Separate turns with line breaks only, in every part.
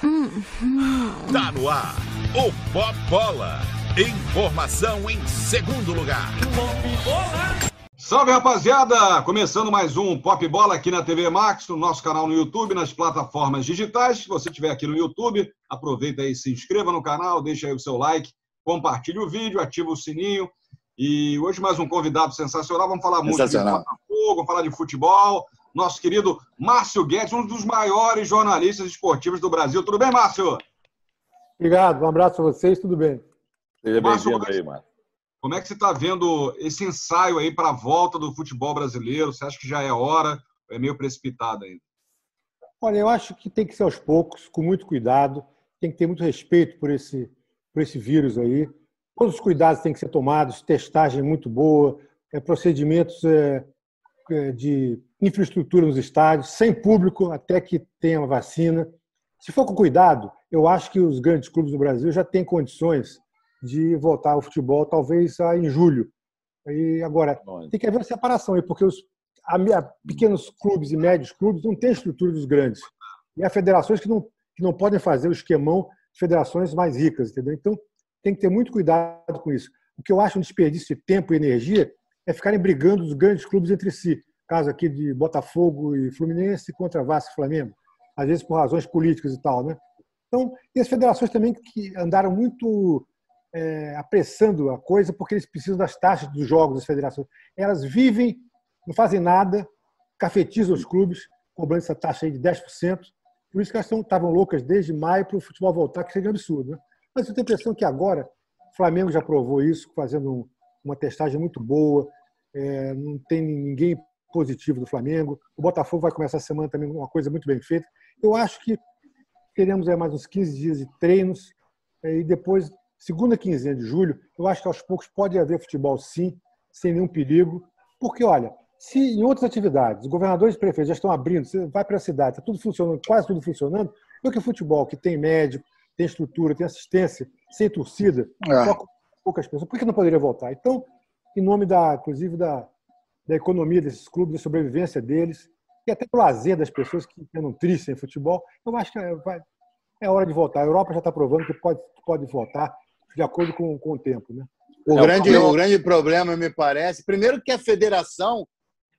Tá no ar, o Pop Bola. Informação em segundo lugar.
Salve rapaziada! Começando mais um Pop Bola aqui na TV Max, no nosso canal no YouTube, nas plataformas digitais. Se você estiver aqui no YouTube, aproveita aí, se inscreva no canal, deixa aí o seu like, compartilhe o vídeo, ativa o sininho. E hoje mais um convidado sensacional. Vamos falar muito de Botafogo, vamos falar de futebol, nosso querido Márcio Guedes, um dos maiores jornalistas esportivos do Brasil. Tudo bem, Márcio?
Obrigado, um abraço a vocês, tudo bem.
Seja bem-vindo aí, Márcio.
Como é que você está vendo esse ensaio aí para a volta do futebol brasileiro? Você acha que já é hora? É meio precipitado ainda?
Olha, eu acho que tem que ser aos poucos, com muito cuidado, tem que ter muito respeito por esse, por esse vírus aí. Todos os cuidados têm que ser tomados, testagem muito boa, é, procedimentos é, é de infraestrutura nos estádios, sem público até que tenha uma vacina. Se for com cuidado, eu acho que os grandes clubes do Brasil já têm condições de voltar ao futebol, talvez em julho. E agora, tem que haver uma separação aí, porque os a, pequenos clubes e médios clubes não têm estrutura dos grandes. E há federações que não, que não podem fazer o esquemão de federações mais ricas, entendeu? Então, tem que ter muito cuidado com isso. O que eu acho um desperdício de tempo e energia é ficarem brigando os grandes clubes entre si caso aqui de Botafogo e Fluminense contra Vasco e Flamengo, às vezes por razões políticas e tal, né? Então, e as federações também que andaram muito é, apressando a coisa porque eles precisam das taxas dos jogos das federações. Elas vivem, não fazem nada, cafetizam os clubes, cobrando essa taxa aí de 10%. Por isso que elas estavam loucas desde maio para o futebol voltar, que seria um absurdo. Né? Mas eu tenho a impressão que agora o Flamengo já provou isso, fazendo uma testagem muito boa, é, não tem ninguém positivo do Flamengo. O Botafogo vai começar a semana também uma coisa muito bem feita. Eu acho que teremos aí mais uns 15 dias de treinos eh, e depois, segunda quinzena de julho, eu acho que aos poucos pode haver futebol sim, sem nenhum perigo. Porque, olha, se em outras atividades, governadores e prefeitos já estão abrindo, você vai para a cidade, está tudo funcionando, quase tudo funcionando, do que o futebol, que tem médico, tem estrutura, tem assistência, sem torcida, é. só com poucas pessoas, por que não poderia voltar? Então, em nome da, inclusive, da, da economia desses clubes, da sobrevivência deles, e até do lazer das pessoas que andam tristes em futebol, eu acho que é, vai, é hora de voltar. A Europa já está provando que pode, pode voltar de acordo com, com o tempo. Né?
O, é, grande, o, grande problema, me parece, primeiro que a federação,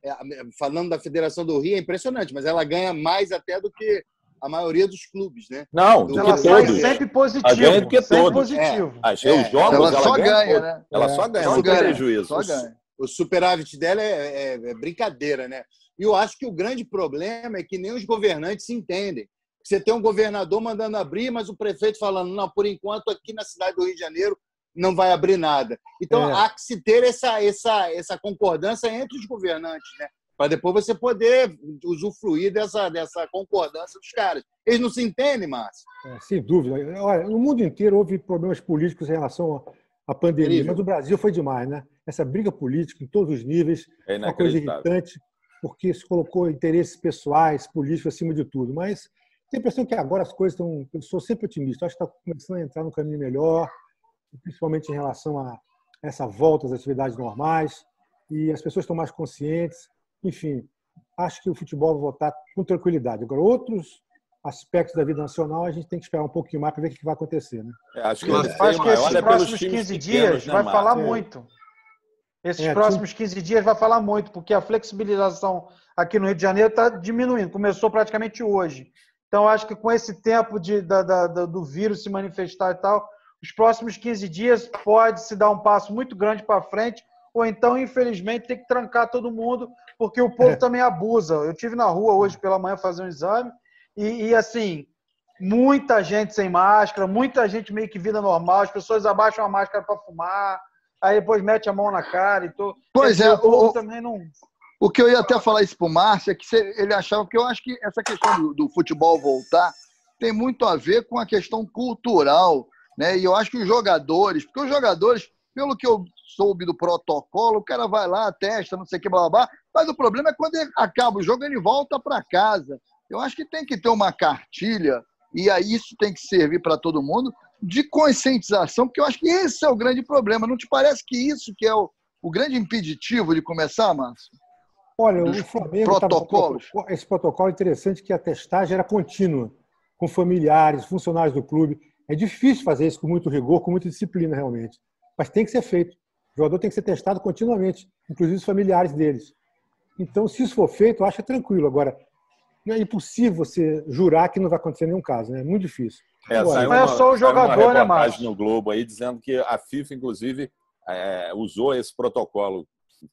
é, falando da Federação do Rio, é impressionante, mas ela ganha mais até do que a maioria dos clubes, né?
Não,
do
ela sai
sempre positivo.
ganha do que
sempre
todos.
positivo.
É. Achei os jogos,
ela, ela só ganha, ganha né?
Ela só ganha,
só
não
ganha,
prejuízo.
Só ganha o superávit dela é, é, é, brincadeira, né? E eu acho que o grande problema é que nem os governantes se entendem. Você tem um governador mandando abrir, mas o prefeito falando, não, por enquanto aqui na cidade do Rio de Janeiro não vai abrir nada. Então é. há que se ter essa, essa, essa concordância entre os governantes, né? Para depois você poder usufruir dessa, dessa concordância dos caras. Eles não se entendem, Márcio?
É, sem dúvida. Olha, no mundo inteiro houve problemas políticos em relação à pandemia, Incrível. mas o Brasil foi demais, né? essa briga política em todos os níveis é uma coisa irritante, porque se colocou interesses pessoais, políticos acima de tudo. Mas tenho a impressão que agora as coisas estão. Eu sou sempre otimista, acho que está começando a entrar no caminho melhor, principalmente em relação a essa volta às atividades normais, e as pessoas estão mais conscientes. Enfim, acho que o futebol vai voltar com tranquilidade. Agora, outros aspectos da vida nacional, a gente tem que esperar um pouquinho mais para ver o que vai acontecer. Né?
É, acho que, acho que esses próximos 15 dias né, vai falar é. muito. Esses é, próximos 15 dias vai falar muito, porque a flexibilização aqui no Rio de Janeiro está diminuindo, começou praticamente hoje. Então, acho que com esse tempo de, da, da, do vírus se manifestar e tal, os próximos 15 dias pode se dar um passo muito grande para frente, ou então, infelizmente, tem que trancar todo mundo, porque o povo é. também abusa. Eu tive na rua hoje pela manhã fazer um exame e, e, assim, muita gente sem máscara, muita gente meio que vida normal, as pessoas abaixam a máscara para fumar aí depois mete a mão na cara e tô.
Pois é, o, o, também não. O que eu ia até falar isso pro Márcio é que ele achava que eu acho que essa questão do, do, futebol voltar tem muito a ver com a questão cultural Né? E eu acho que os jogadores, porque os jogadores, pelo que eu soube do protocolo, o cara vai lá, testa, não sei o que, blá, blá, blá, mas o problema é quando acaba o jogo, ele volta para casa. Eu acho que tem que ter uma cartilha, e aí isso tem que servir para todo mundo, de conscientização, porque eu acho que esse é o grande problema. Não te parece que isso que é o, o grande impeditivo de começar, Márcio?
Olha, o Flamengo protocolos. Tava, esse protocolo é interessante que a testagem era contínua, com familiares, funcionários do clube. É difícil fazer isso com muito rigor, com muita disciplina, realmente. Mas tem que ser feito. O jogador tem que ser testado continuamente, inclusive os familiares deles. Então, se isso for feito, eu acho tranquilo. Agora, é impossível você jurar que não vai acontecer nenhum caso, né? É muito difícil.
É, Agora, uma, é só o jogador, né, Márcio?
no Globo aí dizendo que a FIFA, inclusive, é, usou esse protocolo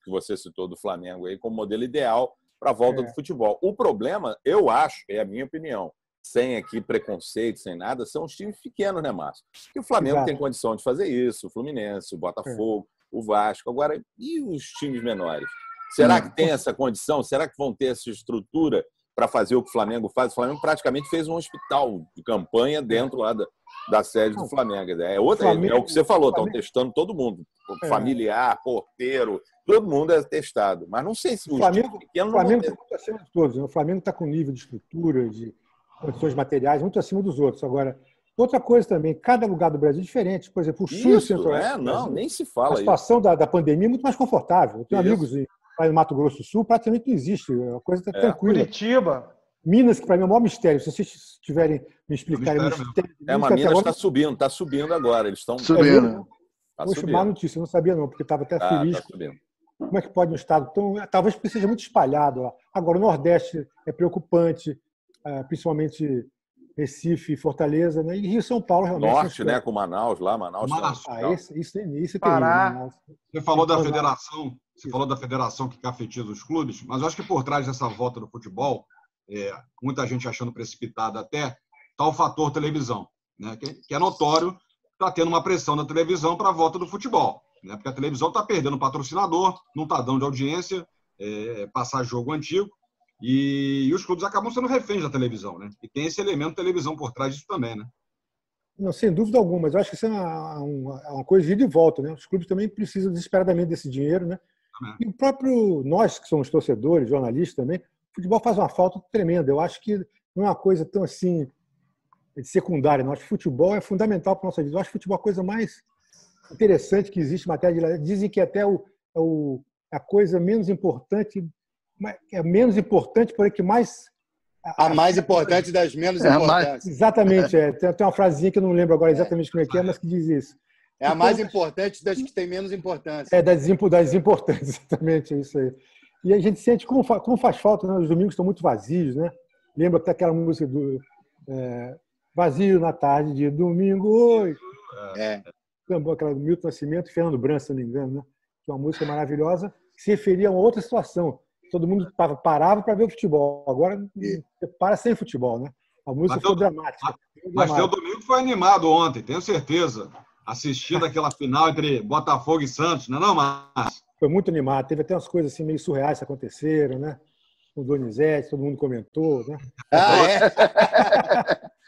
que você citou do Flamengo aí como modelo ideal para a volta é. do futebol. O problema, eu acho, é a minha opinião, sem aqui preconceito, sem nada, são os times pequenos, né, Márcio? Que o Flamengo Exato. tem condição de fazer isso, o Fluminense, o Botafogo, é. o Vasco. Agora, e os times menores? Será que tem essa condição? Será que vão ter essa estrutura para fazer o que o Flamengo faz? O Flamengo praticamente fez um hospital de campanha dentro lá da, da sede do Flamengo. É, outra, Flamengo, é o que você falou, estão testando todo mundo. É. Familiar, porteiro, todo mundo é testado. Mas não sei se
o Flamengo, o Flamengo está muito acima de todos. Né? O Flamengo está com nível de estrutura, de condições materiais muito acima dos outros. Agora, outra coisa também, cada lugar do Brasil é diferente. Por exemplo, o Sul
e Centro-Oeste. É, não, nem se fala.
A situação da, da, pandemia é muito mais confortável. Eu tenho isso. amigos em, no Mato Grosso do Sul, praticamente não existe. A coisa está é. tranquila.
Curitiba.
Minas, que para mim é o maior mistério. Se vocês tiverem me explicarem
é
o mistério.
É, mas Minas está agora... subindo, está subindo agora. Eles estão
subindo. Tá Poxa, má notícia, eu não sabia não, porque estava até tá, feliz. Tá Como é que pode um estado tão. Talvez seja muito espalhado lá. Agora, o Nordeste é preocupante, é, principalmente Recife, Fortaleza, né? e Rio São Paulo realmente.
Norte, né? Com Manaus lá, Manaus.
Manaus ah, esse, isso, isso é
Pará. Terrível, Você falou da federação, você falou da federação que cafetiza os clubes, mas eu acho que por trás dessa volta do futebol, é, muita gente achando precipitada até, está o fator televisão, né? que, que é notório está tendo uma pressão da televisão para a volta do futebol. Né? Porque a televisão está perdendo patrocinador, não está dando de audiência, é, passar jogo antigo. E, e, os clubes acabam sendo reféns da televisão, né? E tem esse elemento televisão por trás disso também, né?
Não, sem dúvida alguma, mas eu acho que isso é uma, uma, é uma coisa de ida e volta, né? Os clubes também precisam desesperadamente desse dinheiro, né? E o próprio nós que somos torcedores, jornalistas também, o futebol faz uma falta tremenda. Eu acho que não é uma coisa tão assim secundária. Não. Acho que futebol é fundamental para a nossa vida. Eu acho que futebol é a coisa mais interessante que existe em matéria de Dizem que até o, é o, a coisa menos importante, é menos importante, porém que mais.
A, mais importante das menos é importantes.
Exatamente, é. Tem, tem uma frasinha que eu não lembro agora exatamente como é que é, mas que diz isso.
É a mais então, importante das que tem menos importância.
É, das, das importantes, exatamente, é isso aí. E a gente sente como, como faz falta, né? os domingos estão muito vazios, né? Lembra até aquela música do é, Vazio na tarde de domingo. Oi. É. Aquela do Milton Nascimento e Fernando Branco, se não me engano, né? Que é uma música maravilhosa que se referia a uma outra situação. Todo mundo parava para ver o futebol. Agora e... para sem futebol, né? A música foi dramática.
Mas o domingo foi animado ontem, tenho certeza. Assistindo aquela final entre Botafogo e Santos, não é não, Márcio?
Foi muito animado. Teve até umas coisas assim meio surreais que aconteceram, né? O Donizete, todo mundo comentou, né?
Ah, é?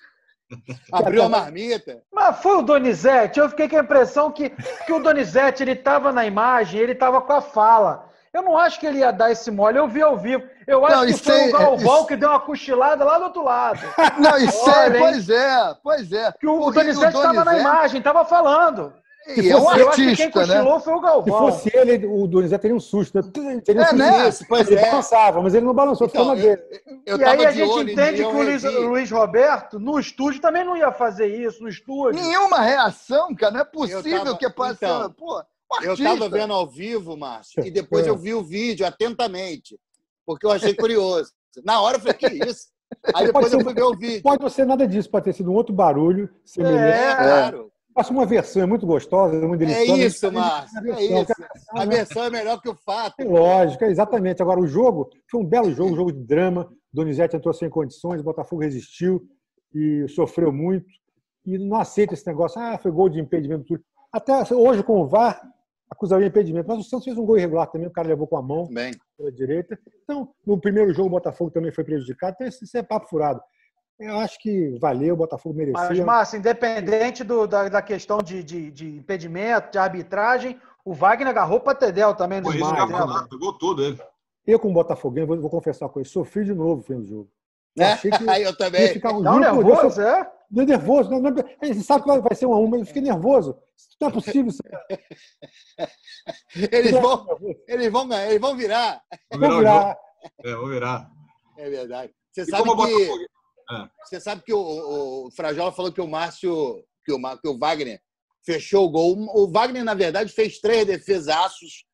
Abriu a marmita.
Mas foi o Donizete. Eu fiquei com a impressão que, que o Donizete ele estava na imagem, ele estava com a fala. Eu não acho que ele ia dar esse mole. Eu vi ao vivo. Eu acho não, que foi o Galvão isso... que deu uma cochilada lá do outro lado.
Não, isso é, pois é, pois é.
Que o, o Donizete estava na imagem, estava falando.
Se fosse, é um artista, quem cochilou
né? foi o Galvão.
Se fosse ele, o Donizete teria um susto.
Né? Teria um é, susto né?
Pois ele é. balançava, mas ele não balançou, então, ficou dele.
e aí a gente entende que o Luiz, Luiz, Roberto, no estúdio, também não ia fazer isso, no estúdio.
Nenhuma reação, cara. Não é possível tava, que passe. Então, Pô, eu estava vendo ao vivo, Márcio, e depois é. eu vi o vídeo atentamente, porque eu achei curioso. Na hora eu falei, que isso? Aí depois eu fui ver o vídeo.
Pode não ser nada disso, pode ter sido um outro barulho semelhante.
É, claro.
Faça uma versão, é muito gostosa, é muito
deliciosa. É isso, Márcio. É isso. A versão é melhor que o fato. É
lógico, é exatamente. Agora, o jogo foi um belo jogo, um jogo de drama. Donizete entrou sem condições, o Botafogo resistiu e sofreu muito. E não aceita esse negócio. Ah, foi gol de impedimento. Tudo. Até hoje, com o VAR, acusaria impedimento. Mas o Santos fez um gol irregular também, o cara levou com a mão
Bem.
pela direita. Então, no primeiro jogo, o Botafogo também foi prejudicado. Então, isso é papo furado. Eu acho que valeu, o Botafogo mereceu.
Mas, Márcio, independente do, da, da questão de, de, de, impedimento, de arbitragem, o Wagner agarrou para Tedel também
no jogo. Né? Pegou tudo ele.
Eu, como Botafoguinho, vou, vou confessar uma coisa, sofri de novo vendo o jogo.
Eu, é? achei que eu também. Ia
ficar um não, nervoso, é? Nervoso. Não, não, você sabe que vai ser um a um, mas eu fiquei nervoso. Não é possível.
eles, vão, eles, vão, eles vão virar.
Vão virar. É, vão virar.
É verdade. Você sabe que, é. você sabe que o, o Frajola falou que o Márcio, que o, que o Wagner fechou o gol. O Wagner, na verdade, fez três defesaços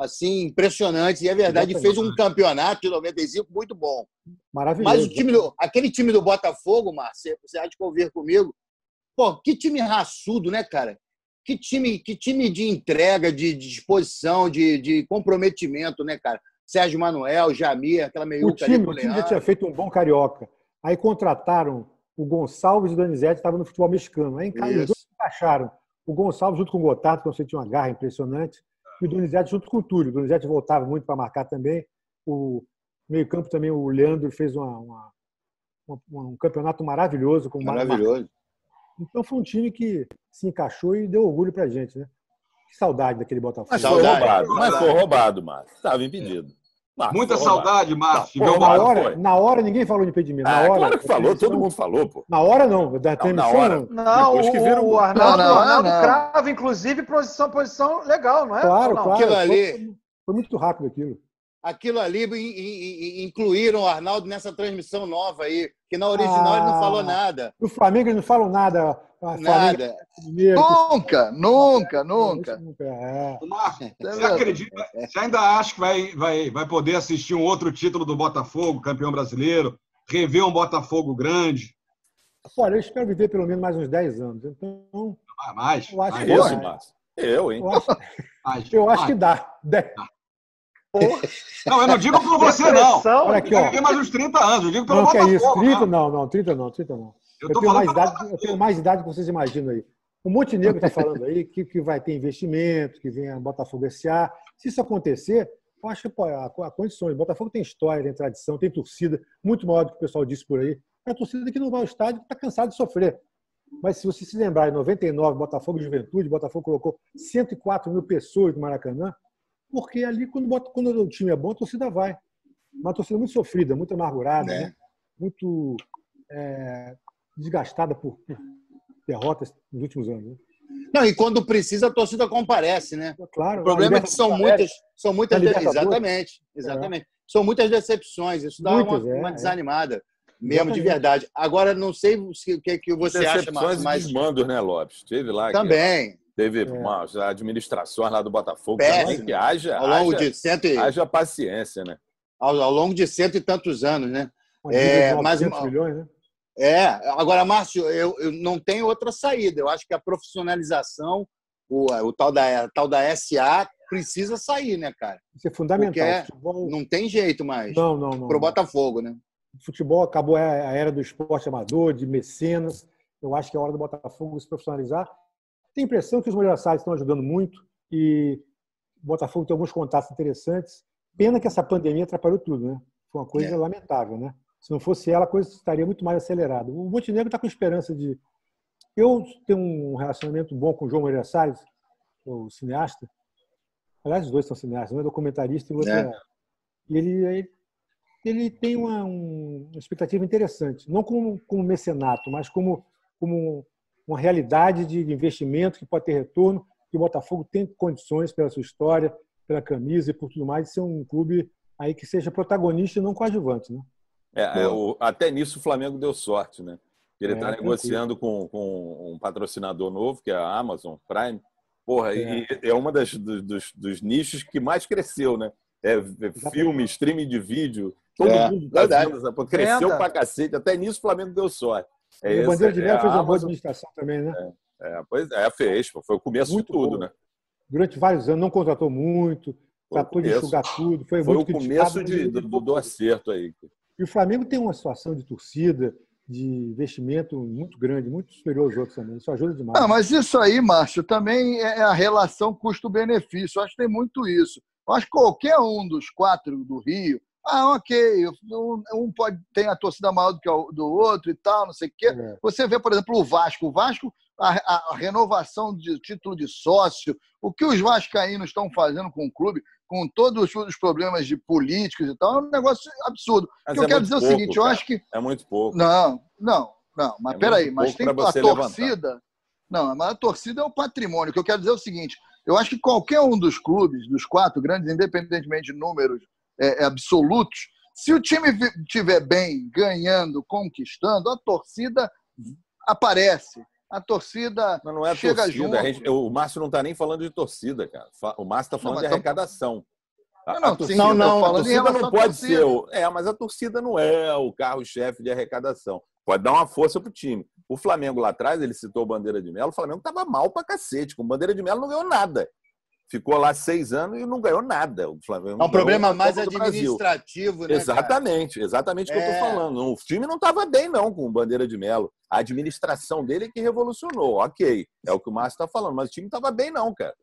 assim, impressionantes. E é verdade, fez um campeonato de 95 muito bom.
Maravilhoso.
Mas o time do, aquele time do Botafogo, Márcio, você há de convir comigo, pô, que time raçudo, né, cara? Que time, que time de entrega, de, de disposição, de, de comprometimento, né, cara? Sérgio Manuel, Jamir, aquela meiuca
o time, ali O time já tinha feito um bom carioca. Aí contrataram o Gonçalves e o Donizete, estavam no futebol mexicano. Aí encaixaram o Gonçalves junto com o Gotardo, que você tinha uma garra impressionante e o Donizete junto com o Túlio. O Donizete voltava muito para marcar também. O meio-campo também, o Leandro fez uma, uma, uma, um campeonato maravilhoso. Com
maravilhoso.
Então foi um time que se encaixou e deu orgulho para a gente, né? Que saudade daquele Botafogo.
Mas foi roubado, mas foi roubado, Márcio. Estava impedido.
Muita saudade, Márcio.
Pô, na, hora, na hora ninguém falou de impedimento. Na ah, hora,
claro que falou, todo mundo falou, pô.
Na hora não,
da não, na hora. Não, o, que viram... o Arnaldo, não, não, o Arnaldo não. crava, inclusive, posição, posição legal, não é?
Claro, claro. Aquilo ali... Foi, foi muito rápido aquilo
aquilo ali incluíram o Arnaldo nessa transmissão nova aí, que na original ah, ele não falou nada.
O Flamengo eles não falam nada.
Nada. Nunca, nunca, nunca.
É. você acredita? Você ainda acha que vai, vai, vai poder assistir um outro título do Botafogo, campeão brasileiro? Rever um Botafogo grande?
Olha, eu espero viver pelo menos mais uns 10 anos. Então,
ah, mais?
Eu acho mais que isso, Eu, hein?
Eu acho, eu acho que dá. 10.
Não, eu não digo por você, não. Olha aqui, ó. Eu mais uns 30 anos, eu digo pelo
não,
Botafogo.
Que é isso? 30? Não, não, 30 não, 30 não. Eu, eu tenho, mais idade, eu tenho mais idade que vocês imaginam aí. O Montenegro está falando aí que, que vai ter investimento, que vem a Botafogo S.A. Se isso acontecer, eu acho que pô, há, há condições. Botafogo tem história, tem tradição, tem torcida, muito maior do que o pessoal disse por aí. É a torcida que não vai ao estádio está cansada de sofrer. Mas se você se lembrar, em 99, Botafogo Juventude, Botafogo colocou 104 mil pessoas no Maracanã porque ali, quando, bota, quando o time é bom, a torcida vai. Uma torcida muito sofrida, muito amargurada, é. né? muito é, desgastada por, por, derrotas nos últimos anos. Né?
Não, e quando precisa, a torcida comparece, né?
Claro.
O problema é que são muitas, são muitas. Exatamente, exatamente. É. São muitas decepções. Isso dá muitas, uma, é, uma, é. desanimada. Mesmo de verdade. Agora, não sei o que, que você acha,
mas... desmandos, né, Lopes? Teve lá.
Também.
Teve é. uma administrações lá do Botafogo também, que haja,
ao longo
haja,
de cento e...
haja paciência, né?
Ao, ao, longo de cento e tantos anos, né? É, mas, milhões, né? É, agora, Márcio, eu, eu, não tenho outra saída. Eu acho que a profissionalização, o, o tal, da, tal da SA, precisa sair, né, cara?
Isso é fundamental.
É, futebol... Não tem jeito mais. Não, não, não. Para o Botafogo, né?
O futebol acabou a era do esporte amador, de mecenas. Eu acho que é hora do Botafogo se profissionalizar tenho a impressão que os Salles estão ajudando muito e o Botafogo tem alguns contatos interessantes. Pena que essa pandemia atrapalhou tudo, né? Foi uma coisa é. lamentável, né? Se não fosse ela, a coisa estaria muito mais acelerada. O Montenegro está com esperança de. Eu tenho um relacionamento bom com o João Moreira Salles, o cineasta. Aliás, os dois são cineastas, um é documentarista e o outro é. é... E ele, ele tem uma, uma expectativa interessante, não como, como mecenato, mas como, como uma realidade de investimento que pode ter retorno, que o Botafogo tem condições pela sua história, pela camisa e por tudo mais, de ser um clube aí que seja protagonista e não coadjuvante, né?
É, é o, até nisso o Flamengo deu sorte, né? Ele está é, negociando com, com, um patrocinador novo, que é a Amazon Prime. Porra, é, e é uma das, dos, dos, nichos que mais cresceu, né? É, é filme, streaming de vídeo, todo é, mundo tá vendo, cresceu pra cacete. Até nisso o Flamengo deu sorte.
É o Bandeira de Melo é fez uma boa administração também, né?
É, é, pois é, fez. Foi o começo muito de tudo, bom. né?
Durante vários anos, não contratou muito, tratou de enxugar tudo. Foi, foi muito
o começo de, do, do, do acerto aí.
E o Flamengo tem uma situação de torcida, de investimento muito grande, muito superior aos outros também. Isso ajuda demais.
Ah, mas isso aí, Márcio, também é a relação custo-benefício. Eu acho que tem muito isso. Eu acho que qualquer um dos quatro do Rio,
Ah, ok, um pode tem a torcida maior do que o do outro e tal, não sei o quê. É. Você vê, por exemplo, o Vasco. O Vasco, a, a, renovação de título de sócio, o que os vascaínos estão fazendo com o clube, com todos os problemas de políticos e tal, é um negócio absurdo. Mas o que é eu quero dizer pouco, é o seguinte, cara. eu acho que...
É muito pouco.
Não, não, não. Mas é peraí, mas tem a torcida... Levantar. Não, mas a torcida é o patrimônio. O que eu quero dizer é o seguinte, eu acho que qualquer um dos clubes, dos quatro grandes, independentemente de números é absolutos, se o time estiver bem, ganhando, conquistando, a torcida aparece. A torcida Mas não é chega torcida. junto.
Gente, o Márcio não está nem falando de torcida, cara. O Márcio está falando não, de então arrecadação.
A, não, a torcida, não,
não, a torcida não pode ser. O, é, mas a torcida não é o carro-chefe de arrecadação. Pode dar uma força pro time. O Flamengo lá atrás, ele citou Bandeira de Melo, o Flamengo estava mal pra cacete. Com Bandeira de Melo não ganhou nada ficou lá seis anos e não ganhou nada. O
Flamengo é um problema mais administrativo, né?
Exatamente, cara? exatamente o é... que eu estou falando. O time não estava bem, não, com o Bandeira de Melo. A administração dele é que revolucionou, ok. É o que o Márcio está falando, mas o time não estava bem, não, cara.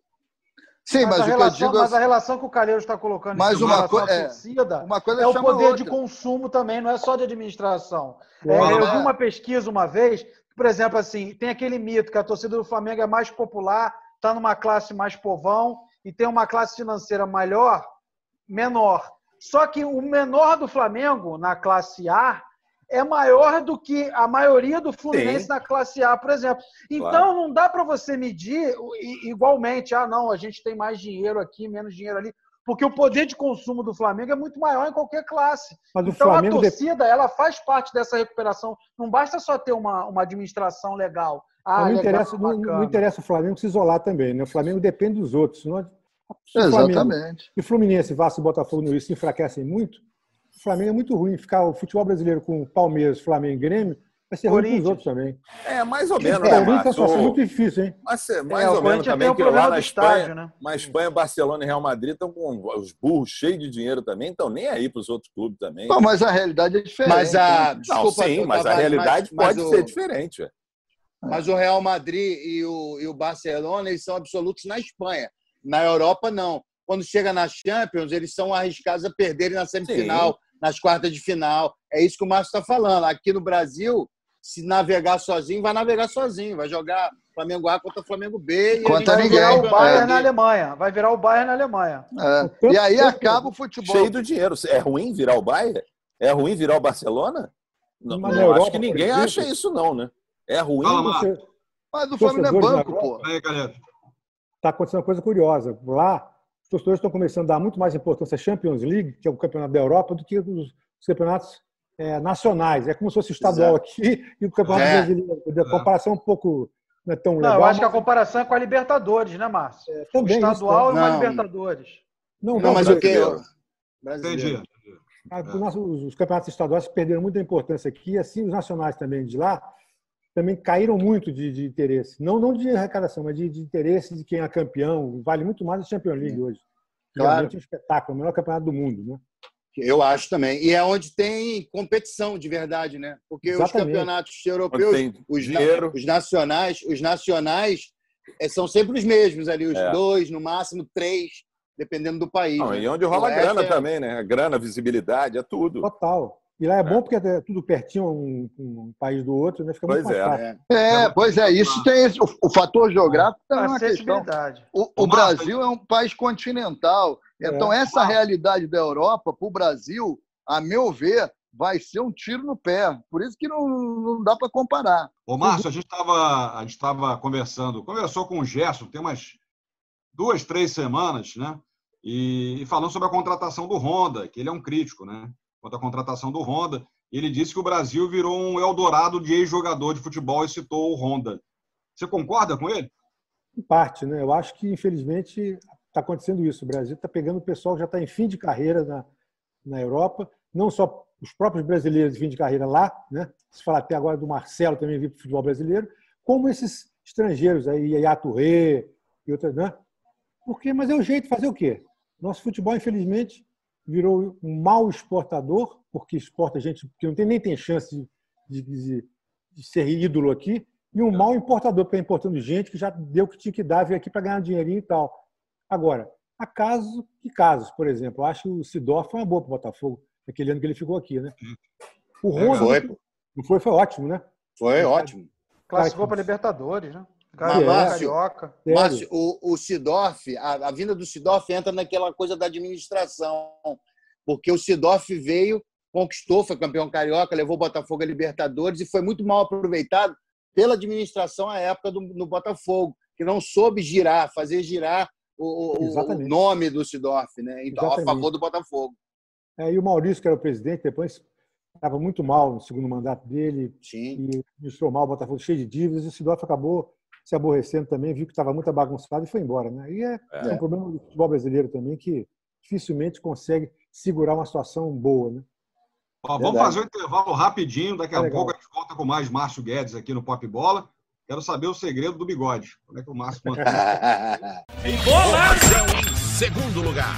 Sim, mas, mas, a, relação, digo... mas a relação que o Calheiro está colocando
mas uma, co é,
torcida, uma coisa é o poder de consumo também, não é só de administração. É, eu vi uma pesquisa uma vez, por exemplo, assim, tem aquele mito que a torcida do Flamengo é mais popular está numa classe mais povão e tem uma classe financeira maior, menor. Só que o menor do Flamengo na classe A é maior do que a maioria do Fluminense Sim. na classe A, por exemplo. Então claro. não dá para você medir igualmente, ah, não, a gente tem mais dinheiro aqui, menos dinheiro ali, porque o poder de consumo do Flamengo é muito maior em qualquer classe. Mas então Flamengo a torcida, ela faz parte dessa recuperação. Não basta só ter uma, uma administração legal.
Ah, não, interessa, não, não, interessa o Flamengo se isolar também, né? O Flamengo depende dos outros. Não,
Exatamente.
E Fluminense, Vasco e Botafogo no Rio se enfraquecem muito, o Flamengo é muito ruim. Ficar o futebol brasileiro com Palmeiras, Flamengo e Grêmio vai ser ruim para os outros também.
É, mais ou menos, né,
Márcio? É muito difícil, hein?
Mas é, mais é, ou menos também, que lá na Espanha, estádio, né? mas Espanha, Barcelona e Real Madrid estão com os burros cheios de dinheiro também, estão nem aí para os outros clubes também.
Mas a realidade é diferente.
Mas a, né? desculpa, não, sim, mas a realidade mas, pode mas ser o... diferente. Ué.
Mas o Real Madrid e o, e o Barcelona, eles são absolutos na Espanha. Na Europa, não. Quando chega na Champions, eles são arriscados a perderem na semifinal, Sim. nas quartas de final. É isso que o Márcio está falando. Aqui no Brasil, se navegar sozinho, vai navegar sozinho. Vai jogar Flamengo A contra Flamengo B.
E contra ninguém. Vai virar o Bayern é. na Alemanha. Vai virar o Bayern na Alemanha.
É. E aí acaba o futebol.
Cheio do dinheiro. É ruim virar o Bayern? É ruim virar o Barcelona? Não, não acho que ninguém acha isso, não, né? É ruim. Fala,
você... Mas o Flamengo é banco, pô. Aí, galera.
Está acontecendo uma coisa curiosa. Lá, os torcedores estão começando a dar muito mais importância à Champions League, que é o campeonato da Europa, do que os, campeonatos é, nacionais. É como se fosse o estadual Exato. aqui e o campeonato é. brasileiro. A é. comparação é um pouco não é tão legal. Não,
eu acho mas... que a comparação é com a Libertadores, né, Márcio? É, também, o estadual isso, é. e uma Libertadores.
Não, não, mas o que?
Entendi. Os, os campeonatos estaduais perderam muita importância aqui, assim os nacionais também de lá também caíram muito de, de interesse. Não, não de arrecadação, mas de, de, interesse de quem é campeão. Vale muito mais a Champions League hoje. Claro. Realmente é um espetáculo, o melhor campeonato do mundo. Né?
Eu acho também. E é onde tem competição de verdade, né? Porque Exatamente. os campeonatos europeus, os, os, nacionais, os nacionais é, são sempre os mesmos ali, os é. dois, no máximo três, dependendo do país. Não,
né? E onde rola grana é... também, né? Grana, visibilidade, é tudo.
Total. E lá é, é, bom porque é tudo pertinho um, um país do outro, né? Fica
pois muito é, né? É, pois é, isso tem esse, o, o fator geográfico também é uma questão. O, o Brasil é um país continental. É. Então, essa realidade da Europa, para o Brasil, a meu ver, vai ser um tiro no pé. Por isso que não, não dá para comparar.
Ô, Márcio, a gente estava a gente conversando, conversou com o Gerson, tem umas duas, três semanas, né? E, e falando sobre a contratação do Honda, que ele é um crítico, né? Quanto à contratação do Honda. Ele disse que o Brasil virou um Eldorado de ex-jogador de futebol e citou o Honda. Você concorda com ele?
Em parte, né? Eu acho que, infelizmente, está acontecendo isso. O Brasil está pegando o pessoal que já está em fim de carreira na, na Europa, não só os próprios brasileiros de fim de carreira lá, né? Se falar até agora do Marcelo também vir para o futebol brasileiro, como esses estrangeiros aí, Yaya Touré e outras, né? Porque, mas é o jeito de fazer o quê? Nosso futebol, infelizmente, virou um mau exportador, porque exporta gente que não tem, nem tem chance de, de, de ser ídolo aqui, e um mau importador, porque está importando gente que já deu o que tinha que dar, veio aqui para ganhar dinheirinho e tal. Agora, há casos e casos, por exemplo. Eu acho que o Sidor foi uma boa para o Botafogo. aquele ano que ele ficou aqui, né? O Ronda foi. não foi, foi ótimo, né?
Foi ótimo.
Classificou para Libertadores, né?
Cara, Márcio, Márcio, o, o Sidorf, a, a, vinda do Sidorf entra naquela coisa da administração, porque o Sidorf veio, conquistou, foi campeão carioca, levou o Botafogo a Libertadores e foi muito mal aproveitado pela administração à época do, no Botafogo, que não soube girar, fazer girar o, o nome do Sidorf, né? Então, Exatamente. a favor do Botafogo.
É, e o Maurício, que era o presidente, depois estava muito mal no segundo mandato dele.
Sim.
E administrou mal o Botafogo, cheio de dívidas. E o Sidorf acabou se aborrecendo também, viu que estava muito bagunçado e foi embora. Né? E é, é. um problema do futebol brasileiro também, que dificilmente consegue segurar uma situação boa. Né?
Ó, vamos fazer um intervalo rapidinho, daqui a é pouco a gente volta com mais Márcio Guedes aqui no Pop Bola. Quero saber o segredo do bigode. Como é que o Márcio mantém?
Em segundo lugar.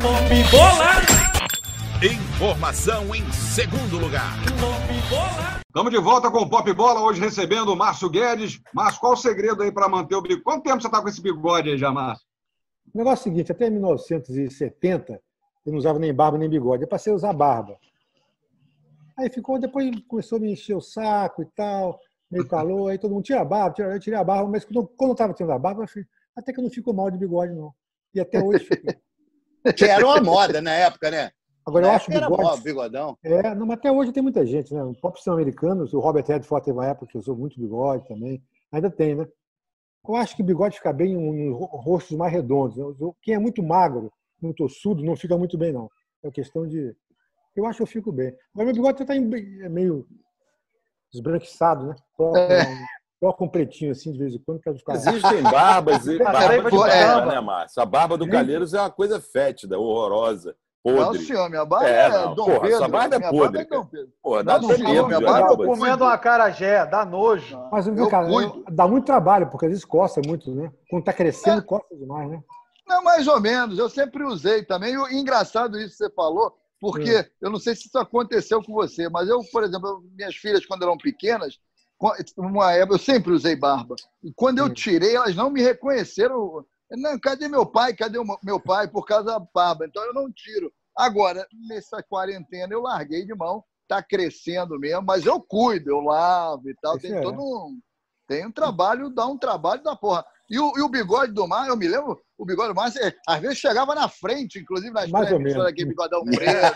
Pop Bola. Informação em segundo lugar.
Estamos de volta com o Pop Bola, hoje recebendo o Márcio Guedes. Márcio, qual o segredo aí para manter o bigode? Quanto tempo você está com esse bigode aí já, Márcio?
O negócio é o seguinte, até 1970 eu não usava nem barba nem bigode, eu passei a usar barba. Aí ficou, depois começou a me encher o saco e tal, meio calor, aí todo mundo tira a barba, tira, eu tirei a barba, mas quando, quando eu estava tirando a barba, até que eu não fico mal de bigode, não. E até hoje fico.
Que era uma moda na época, né?
Agora, eu acho
bigode, era bigodão.
É, não, mas até hoje tem muita gente, né? O pop são americanos, o Robert Redford teve uma época que usou muito bigode também. Ainda tem, né? Eu acho que bigode fica bem em rostos mais redondos. Né? Quem é muito magro, muito ossudo, não fica muito bem, não. É questão de. Eu acho que eu fico bem. Mas meu bigode está é meio esbranquiçado, né? Coloca um pretinho assim de vez em quando para ficar.
Existem barbas e barba de barba, né, Márcio? A barba do Calheiros é uma coisa fétida, horrorosa. Podre. Não,
senhor, minha barba é, é
Dom porra, Pedro. Sua barba é podre. Barba é porra, dá
não, senhor, minha barba é comendo uma carajé, dá nojo.
Mas, eu cara, eu, dá muito trabalho, porque às vezes coça muito, né? Quando tá crescendo, é. coça demais, né?
Não, mais ou menos. Eu sempre usei também. E engraçado isso que você falou, porque é. eu não sei se isso aconteceu com você, mas eu, por exemplo, minhas filhas, quando eram pequenas, uma época, eu sempre usei barba. E quando eu tirei, elas não me reconheceram. Não, cadê meu pai? Cadê meu pai? Por causa da barba. Então eu não tiro. Agora, nessa quarentena, eu larguei de mão. Está crescendo mesmo, mas eu cuido, eu lavo e tal. Tem é. todo um. Tem um trabalho, dá um trabalho da porra. E o, e o bigode do mar, eu me lembro, o bigode mar, você, às vezes chegava na frente, inclusive nas
Mais
transmissões aqui, bigodão preto.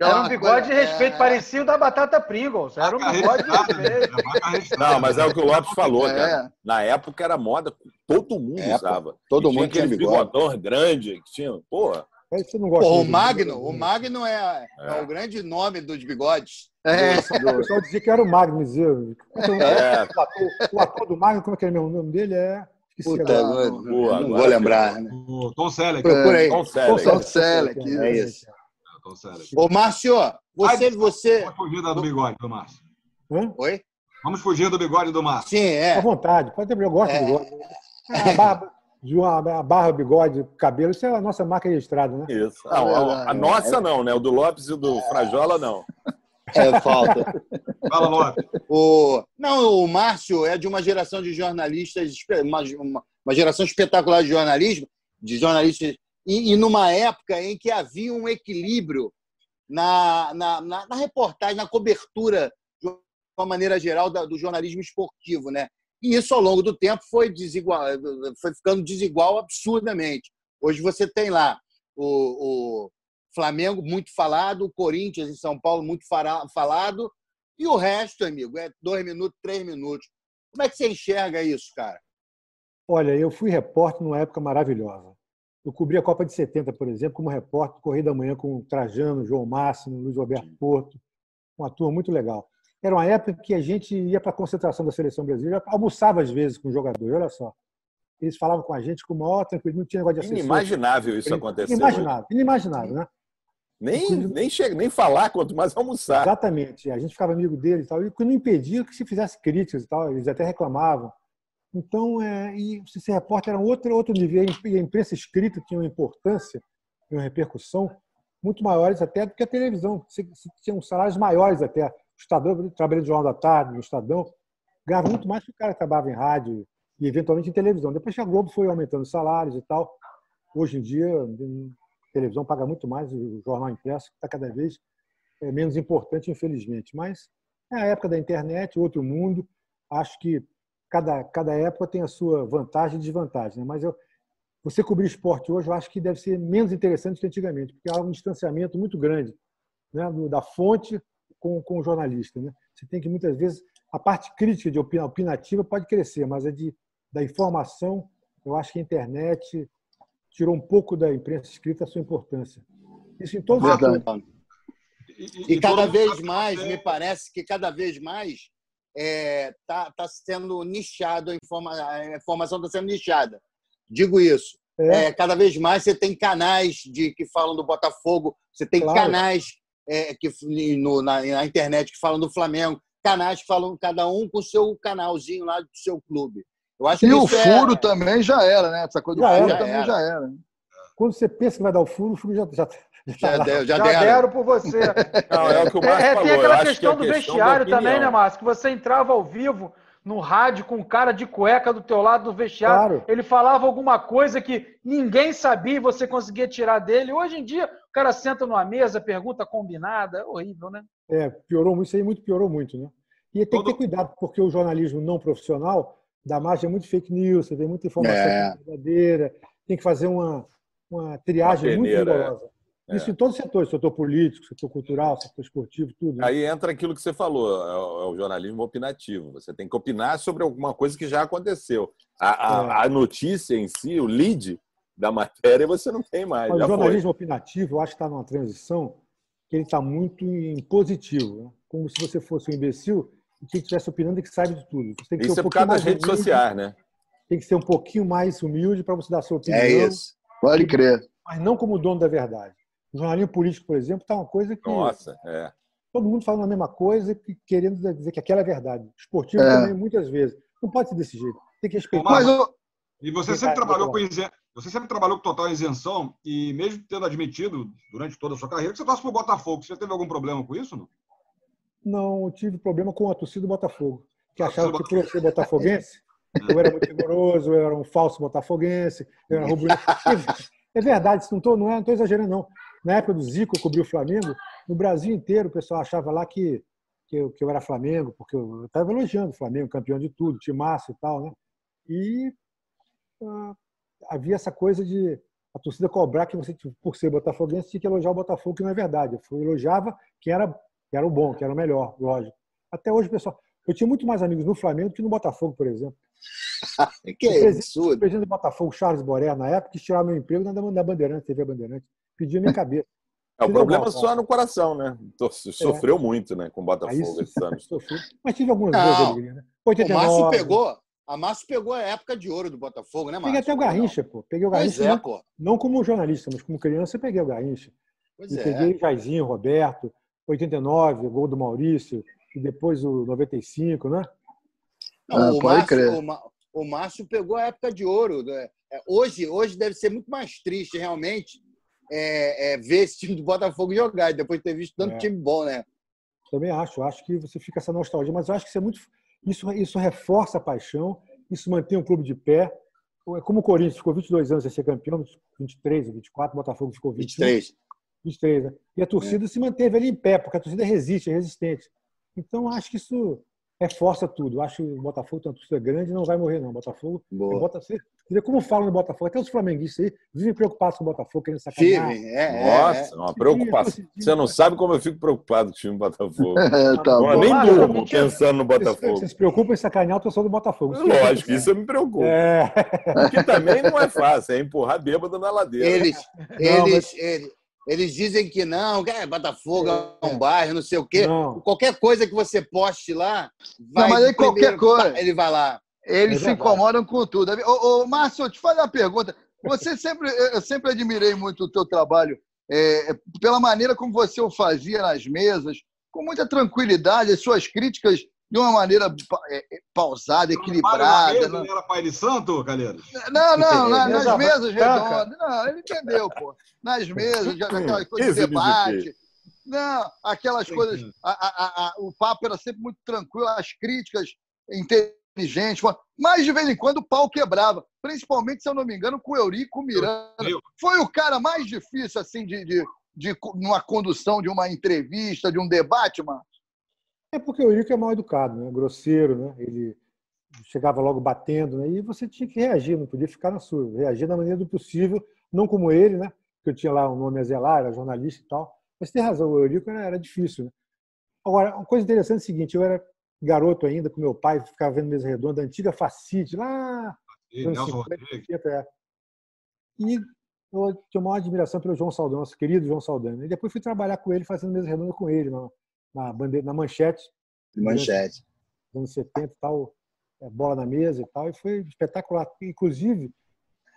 Era um bigode de respeito, é... parecia o da batata Pringles. Era um bigode de respeito.
Não, mas é o que o Lopes falou, é. cara. Na época era moda, todo mundo é, usava.
Todo mundo tinha aquele
bigodão grande, que tinha, porra.
Você não gosta Pô, o Magno, o Magno é, é. é, o grande nome dos bigodes. É.
O pessoal dizia que era o Magno, dizia. Então, é. O, ator, o, ator, do Magno, como é que é o nome dele? É.
Puta, agora, não, boa, não vou lembrar. Né?
O Tom Selleck.
Procurei.
Tom Selleck.
Tom Selleck. É isso. Tom Selleck. Ô, Márcio, você... você...
Vamos fugir do bigode do Márcio.
Hã? Oi?
Vamos fugir do bigode do Márcio.
Sim, é.
À vontade. Pode ter, eu gosto é. do bigode. A barba, a barba, bigode, cabelo, isso é a nossa marca registrada, né?
Isso. Não, a, a nossa não, né? O do Lopes e o do Frajola, não.
É, falta.
Fala, Lopes.
O... Não, o Márcio é de uma geração de jornalistas, uma, uma geração espetacular de jornalismo, de jornalistas, e, e, numa época em que havia um equilíbrio na, na, na, na reportagem, na cobertura, de uma maneira geral, da, do jornalismo esportivo, né? E isso, ao longo do tempo, foi, desigual, foi ficando desigual absurdamente. Hoje você tem lá o, o Flamengo muito falado, o Corinthians em São Paulo muito falado, e o resto, amigo, é dois minutos, três minutos. Como é que você enxerga isso, cara?
Olha, eu fui repórter numa época maravilhosa. Eu cobri a Copa de 70, por exemplo, como repórter Correio da Manhã com Trajano, João Máximo, Luiz Roberto Porto. Uma turma muito legal. Era uma época que a gente ia para a concentração da seleção brasileira, almoçava às vezes com jogadores, olha só. Eles falavam com a gente com o maior tranquilo, não tinha negócio de assessor.
Inimaginável isso acontecer.
Inimaginável, inimaginável, né?
Nem, nem, chega, nem falar, quanto mais almoçar.
Exatamente. A gente ficava amigo dele e tal. E não impedia que se fizesse críticas e tal. Eles até reclamavam. Então, é, e ser repórter era outro, outro nível. E a imprensa escrita tinha uma importância e uma repercussão muito maiores até do que a televisão. Você, você tinha uns salários maiores até. O Estadão, trabalhei no Jornal da Tarde, no Estadão, ganhava muito mais que o cara que trabalhava em rádio e eventualmente em televisão. Depois que a Globo foi aumentando os salários e tal, hoje em dia televisão paga muito mais, o jornal impresso está cada vez é, menos importante, infelizmente. Mas é a época da internet, outro mundo. Acho que cada, cada época tem a sua vantagem e desvantagem. Né? Mas eu, você cobrir esporte hoje, eu acho que deve ser menos interessante que antigamente, porque há um distanciamento muito grande né? da fonte com, com o jornalista. Né? Você tem que, muitas vezes, a parte crítica de opinativa pode crescer, mas a de, da informação, eu acho que a internet tirou um pouco da imprensa escrita a sua importância.
Isso em todos os setores. E, e, cada vez mais, me parece que cada vez mais está é, tá, tá sendo nichado, a, informa, a informação está sendo nichada. Digo isso. É. É, cada vez mais você tem canais de, que falam do Botafogo, você tem claro. canais é, que, no, na, na, internet que falam do Flamengo, canais que falam cada um com o seu canalzinho lá do seu clube.
Eu acho e o é furo também já era, né? Essa coisa do já furo era. também já era.
Quando você pensa que vai dar o furo, o furo já, já,
já, já, deu, já, já deram. deram por você. Não, é o que o Márcio é, falou. Tem aquela questão que é do vestiário também, né, Márcio? Que você entrava ao vivo no rádio com um cara de cueca do teu lado do vestiário. Claro. Ele falava alguma coisa que ninguém sabia e você conseguia tirar dele. Hoje em dia, o cara senta numa mesa, pergunta combinada. É horrível, né?
É, piorou muito. Isso aí muito piorou muito, né? E tem Todo... que ter cuidado, porque o jornalismo não profissional dá margem a muito fake news, você tem muita informação é. verdadeira, tem que fazer uma, uma triagem uma muito rigorosa. É. Isso em todos os setores, setor político, setor cultural, setor esportivo, tudo.
Né? Aí entra aquilo que você falou, é o, é jornalismo opinativo. Você tem que opinar sobre alguma coisa que já aconteceu. A, a, é. a notícia em si, o lead da matéria, você não tem mais.
Mas o jornalismo foi. opinativo, eu acho que está numa transição que ele está muito em positivo. Né? Como se você fosse um imbecil quem estivesse opinando é que sabe de tudo.
Você tem que isso ser um é por causa das redes humilde, sociais, né?
Tem que ser um pouquinho mais humilde para você dar a sua opinião.
É isso. Pode crer.
Mas não como dono da verdade. O jornalismo político, por exemplo, está uma coisa que.
Nossa, é.
Todo mundo falando a mesma coisa e querendo dizer que aquela é verdade. Esportivo é. também, muitas vezes. Não pode ser desse jeito. Tem que respeitar. Mas,
e você sempre trabalhou com isenção. Você sempre trabalhou com total isenção e mesmo tendo admitido durante toda a sua carreira que você torce para o Botafogo, você teve algum problema com isso? Não?
Não tive problema com a torcida do Botafogo, que achava que por ser botafoguense, eu era muito rigoroso, eu era um falso botafoguense, eu era rubro É verdade, não estou não é, não exagerando, não. Na época do Zico, eu cobri o Flamengo, no Brasil inteiro o pessoal achava lá que, que, eu, que eu era Flamengo, porque eu estava elogiando o Flamengo, campeão de tudo, timaço e tal, né? E ah, havia essa coisa de a torcida cobrar que você, por ser botafoguense, tinha que elogiar o Botafogo, que não é verdade. Eu elogiava quem era que era o bom, que era o melhor, lógico. Até hoje, pessoal, eu tinha muito mais amigos no Flamengo que no Botafogo, por exemplo.
que o absurdo.
O presidente do Botafogo, Charles Boré, na época, quis tirar meu emprego na Bandeirante, TV Bandeirante. Pediu minha cabeça.
É, o problema mal, só no coração, né? Sofreu é. muito, né, com o Botafogo Aí, esses anos.
Mas tive algumas vezes alegria, né?
89, o Márcio pegou, a Márcio pegou a época de ouro do Botafogo, né, Márcio?
Peguei até o Garrincha, pô. Peguei o Garrincha. É, não, pô. não como jornalista, mas como criança, eu peguei o Garrincha. Pois e é. peguei Jairzinho, Roberto, 89, gol do Maurício, e depois o 95, né?
Não, ah, o, pode Márcio, crer. O, o Márcio pegou a época de ouro. Né? É, hoje, hoje deve ser muito mais triste, realmente, é, é, ver esse time do Botafogo jogar, depois de ter visto tanto é. time bom, né?
Também acho. Acho que você fica essa nostalgia, mas eu acho que isso é muito. Isso, isso reforça a paixão, isso mantém o clube de pé. É como o Corinthians ficou 22 anos sem ser campeão, 23 ou 24, o Botafogo ficou 21. 23. 23, né? E a torcida é. se manteve ali em pé, porque a torcida resiste, é resistente. Então, acho que isso reforça tudo. Eu acho que o Botafogo tem uma torcida grande não vai morrer, não. O Botafogo. Boa. Botafogo como falam no Botafogo, até os flamenguistas aí vivem preocupados com o Botafogo, querendo sacanear.
Firme, é, é, Nossa, é. uma preocupação. Você não sabe como eu fico preocupado com o time do Botafogo. tá não, nem durmo pensando no Botafogo.
Vocês se preocupam em sacanear o torcedor do Botafogo.
Isso Lógico, isso eu me preocupo. É. Que também não é fácil, é empurrar bêbado na ladeira.
Eles, eles, mas... eles, eles dizem que não, que é Botafogo é um bairro, não sei o quê. Não. Qualquer coisa que você poste lá,
vai. Não, mas aí qualquer coisa.
Ele vai lá.
Eles é se incomodam com tudo. Ô, ô, Márcio, eu te fazer uma pergunta. Você sempre, eu sempre admirei muito o teu trabalho é, pela maneira como você o fazia nas mesas, com muita tranquilidade, as suas críticas de uma maneira é, é, pausada, equilibrada. Mesa,
não... era pai de santo, Calheiros?
Não, não, na, nas mesas redondas. Não, ele entendeu, pô. Nas mesas, aquelas coisas de debate. Não, aquelas coisas. A, a, a, o papo era sempre muito tranquilo, as críticas inteligentes. Mas de vez em quando o pau quebrava. Principalmente, se eu não me engano, com o Eurico Miranda. Foi o cara mais difícil, assim, de, de, de, uma condução de uma entrevista, de um debate, mano.
É porque o Eurico é mal educado, né? grosseiro, né? ele chegava logo batendo, né? e você tinha que reagir, não podia ficar na sua, reagir da maneira do possível, não como ele, né? que eu tinha lá um nome a zelar, era jornalista e tal, mas tem razão, o Eurico era, era difícil. Né? Agora, uma coisa interessante é o seguinte, eu era garoto ainda, com meu pai, ficava vendo mesa redonda, a antiga Facite, lá...
E, 50,
é. e eu tinha uma admiração pelo João Saldanha, nosso querido João Saldanha. E depois fui trabalhar com ele, fazendo mesa redonda com ele, na, na, bandeira, na manchete.
Manchete.
Anos 70 e tal, é, bola na mesa e tal, e foi espetacular. Inclusive,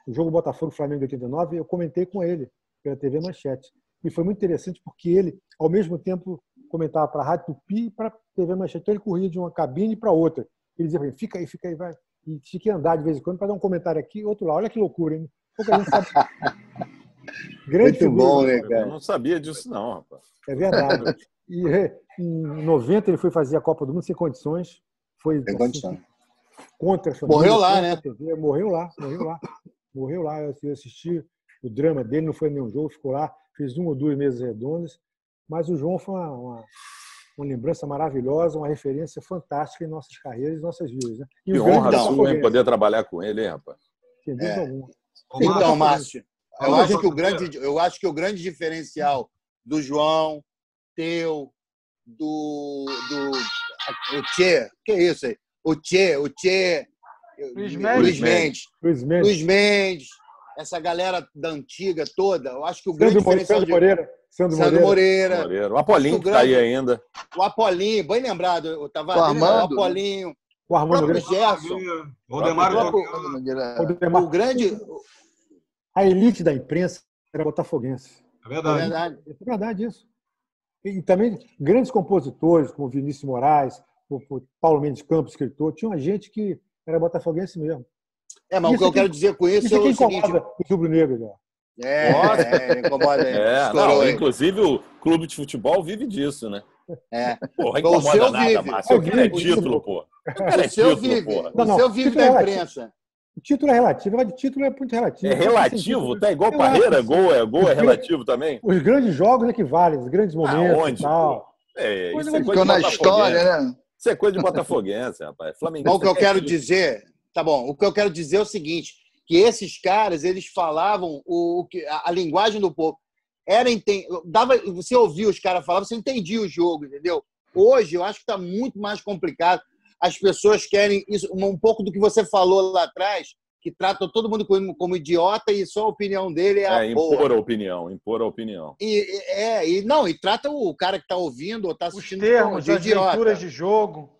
o jogo Botafogo-Flamengo de 89, eu comentei com ele pela TV Manchete. E foi muito interessante porque ele, ao mesmo tempo, comentava para a Rádio Tupi e para a TV Manchete. Então ele corria de uma cabine para outra. Ele dizia para mim, fica aí, fica aí, vai. E tinha que andar de vez em quando para dar um comentário aqui, outro lá. Olha que loucura, hein? Pouca gente sabe.
Grande muito bom, né, cara?
Eu não sabia disso, não, rapaz.
É verdade. E em 90 ele foi fazer a Copa do Mundo sem condições. Foi
sem condições.
contra a
família. Morreu lá, né?
TV. Morreu lá, morreu lá. Morreu lá. Eu assisti o drama dele, não foi nenhum jogo, ficou lá, fez uma ou duas mesas redondas. Mas o João foi uma, uma, uma lembrança maravilhosa, uma referência fantástica em nossas carreiras e nossas vidas. Né?
E que honra sua em poder trabalhar com ele, hein, rapaz?
É. Então, Márcio, eu acho, que o grande, eu acho que o grande diferencial do João, teu, do, do o Tchê, que é isso aí? O Tchê, o Tchê,
Luiz Mendes. Luiz
Mendes. Luiz Mendes. Luiz Mendes. Essa galera da antiga toda, eu acho que o grande Sandro, diferencial
Sandro Moreira.
Sandro, Sandro Moreira.
Moreira. O Apolinho que está aí ainda.
O Apolinho, bem lembrado, o Tavares, o, Armando, o Apolinho.
O Armando o
Gerson.
O Demar.
O grande...
A elite da imprensa era botafoguense.
É verdade.
É verdade,
é verdade isso. E também grandes compositores, como Vinícius Moraes, o Paulo Mendes Campos, escritor, tinha uma gente que era botafoguense mesmo.
É, mas isso o que eu quero dizer com isso,
isso é o seguinte... o rubro-negro, né?
É, é, incomoda.
É, não, inclusive o clube de futebol vive disso, né?
É.
Porra, incomoda nada, vive. Márcio. Eu quero é título, pô.
O seu vive. O seu vive da imprensa.
O título é relativo, mas de título é muito relativo.
É relativo? Tá igual Parreira, gol é, gol é relativo também?
Os grandes jogos equivalem, os grandes momentos
Aonde,
e tal.
É,
isso é coisa na história, né?
Isso é coisa de botafoguense, rapaz.
Flamengo. O que eu quero dizer, tá bom, o que eu quero dizer é o seguinte, que esses caras, eles falavam o, a, a linguagem do povo. Era, dava, você ouvia os caras falar, você entendia o jogo, entendeu? Hoje, eu acho que está muito mais complicado as pessoas querem isso, um pouco do que você falou lá atrás, que tratam todo mundo como, como idiota e só a opinião dele é, a
impor
boa.
a opinião, impor a opinião.
E, é, e não, e trata o cara que está ouvindo ou está assistindo
Os termos, de as idiota. leituras de jogo.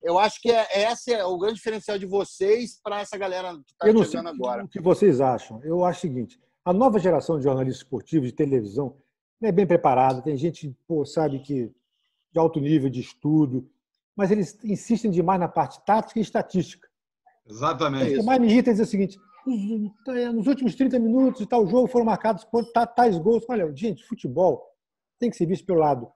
Eu acho que é, esse é o grande diferencial de vocês para essa galera que está chegando agora.
O que vocês acham? Eu acho o seguinte: a nova geração de jornalistas esportivos, de televisão, é bem preparada, tem gente, pô, sabe, que de alto nível de estudo, mas eles insistem demais na parte tática e estatística.
Exatamente.
O que mais me irrita é dizer o seguinte: nos últimos 30 minutos de tal jogo foram marcados tais gols. Olha, gente, futebol tem que ser visto pelo lado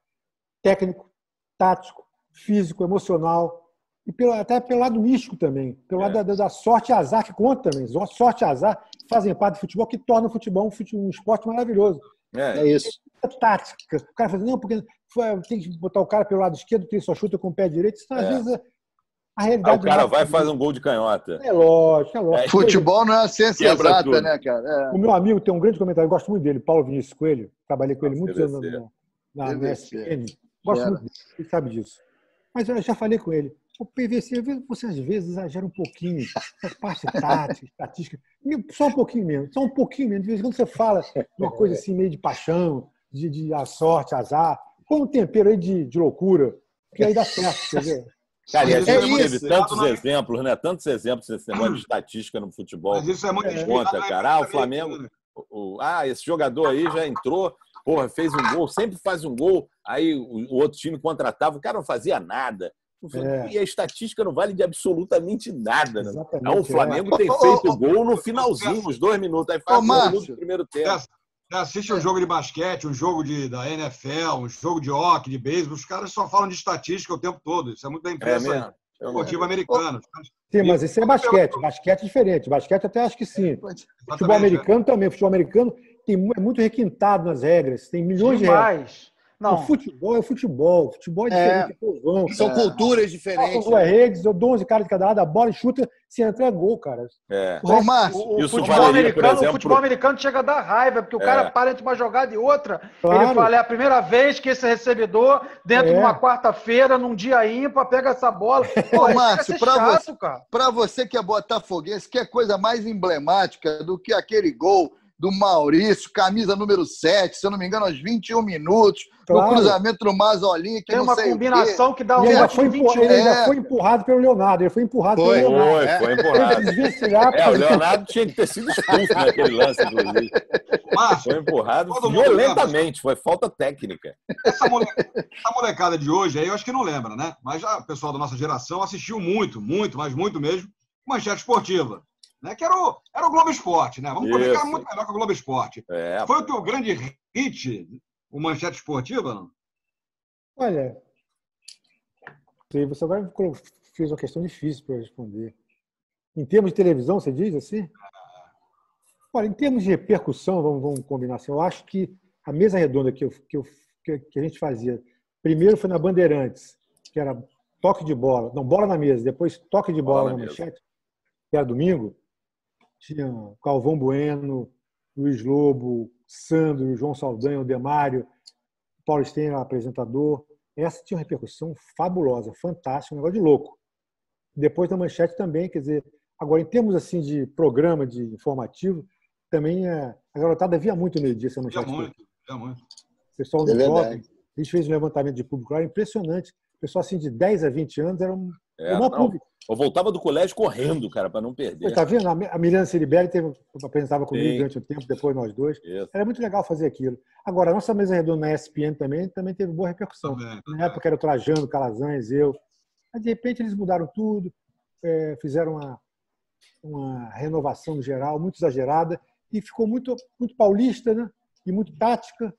técnico, tático, físico, emocional e pelo, até pelo lado místico também, pelo é. lado da, da, sorte e azar que conta também. Sorte e azar fazem parte do futebol que torna o futebol um, futebol, um esporte maravilhoso.
É, é isso.
É tática. O cara fala, não, porque tem que botar o cara pelo lado esquerdo, porque ele só chuta com o pé direito. Isso, às é. vezes, a realidade.
Aí o cara vai e faz um gol de canhota.
É lógico, é lógico.
Futebol não é a ciência exata, tudo. né, cara? É.
O meu amigo tem um grande comentário, eu gosto muito dele, Paulo Vinícius Coelho. Trabalhei com ele muitos anos na, na, na SPN. Gosto muito dele, ele sabe disso. Mas eu já falei com ele. O PVC, você às vezes exagera um pouquinho, parte tática, estatística, só um pouquinho mesmo, só um pouquinho mesmo. De vez em quando você fala uma coisa assim, meio de paixão, de, de a sorte, azar, com um tempero aí de, de loucura, que aí dá certo, quer ver?
Cara, e a gente é teve tantos exemplos, né? Tantos exemplos desse negócio de estatística no futebol.
Mas isso é muito
conta, cara. Ah, o Flamengo. O, ah, esse jogador aí já entrou porra, fez um gol, sempre faz um gol, aí o, outro time contratava, o cara não fazia nada. É. E a estatística não vale de absolutamente nada. Né? Então, o Flamengo é. tem feito gol no finalzinho, uns dois minutos. Aí faz minutos do primeiro tempo.
Você assiste um jogo de basquete, um jogo de, da NFL, um jogo de hockey, de beisebol, os caras só falam de estatística o tempo todo. Isso é muito da imprensa é esportiva americana.
Sim, mas isso é basquete. Basquete é diferente. Basquete até acho que sim. Futebol americano também. Futebol americano tem, é muito requintado nas regras. Tem milhões Demais. de regras. Não. O futebol é futebol. Futebol é diferente.
É. São é. culturas diferentes.
São duas né? redes, eu dou 11 caras de cada lado, a bola e chuta, se entra é gol, cara.
É. Ô, Márcio, o, o, futebol americano, exemplo, o futebol americano chega a dar raiva, porque o cara é. para entre uma jogada e outra. Claro. Ele fala, é a primeira vez que esse recebedor, dentro é. de uma quarta-feira, num dia ímpar, pega essa bola.
Pô, Ô, Márcio, pra, você, pra você que é botafoguense, que é coisa mais emblemática do que aquele gol do Maurício, camisa número 7, se eu não me engano, aos 21 minutos, claro. no cruzamento do Mazolinha. Que
Tem uma combinação que dá um
ele ainda, foi, empurrado, ele ainda é. foi empurrado pelo Leonardo, ele foi empurrado
foi,
pelo Leonardo.
Foi, foi empurrado. É, o Leonardo tinha que ter sido expulso naquele lance, inclusive. Mas, foi empurrado violentamente, foi falta técnica.
Essa molecada, essa molecada de hoje aí, eu acho que não lembra, né? Mas já o pessoal da nossa geração assistiu muito, muito, mas muito mesmo, manchete esportiva né? que era o, era o Globo Esporte, né? Vamos colocar muito melhor que o Globo Esporte. É, Foi o teu grande hit, o Manchete Esportiva, não?
Olha, você agora fez uma questão difícil para responder. Em termos de televisão, você diz assim? Olha, em termos de repercussão, vamos, vamos combinar assim, eu acho que a mesa redonda que, eu, que, eu, que a gente fazia, primeiro foi na Bandeirantes, que era toque de bola, não, bola na mesa, depois toque de bola, bola na, na manchete, que era domingo, tinha Calvão Bueno, Luiz Lobo, Sandro, João Saldanha, o Demário, Paulo Steiner, apresentador. Essa tinha uma repercussão fabulosa, fantástica, um negócio de louco. Depois da manchete também, quer dizer, agora em termos assim de programa, de informativo, também é, a garotada via muito meio dia essa manchete. Via muito, via muito. O pessoal no é shopping, a gente fez um levantamento de público lá, impressionante. O pessoal assim de 10 a 20 anos era um,
é, uma público. Eu voltava do colégio correndo, cara, para não perder.
Tá vendo? A Miriam Ciribelli teve, apresentava comigo Sim. durante um tempo, depois nós dois. Isso. Era muito legal fazer aquilo. Agora, a nossa mesa redonda na ESPN também, também teve boa repercussão. Também, também. Na época era o Trajano, Calazans, eu. Mas, de repente, eles mudaram tudo, é, fizeram uma, uma renovação geral muito exagerada e ficou muito, muito paulista, né? E muito tática.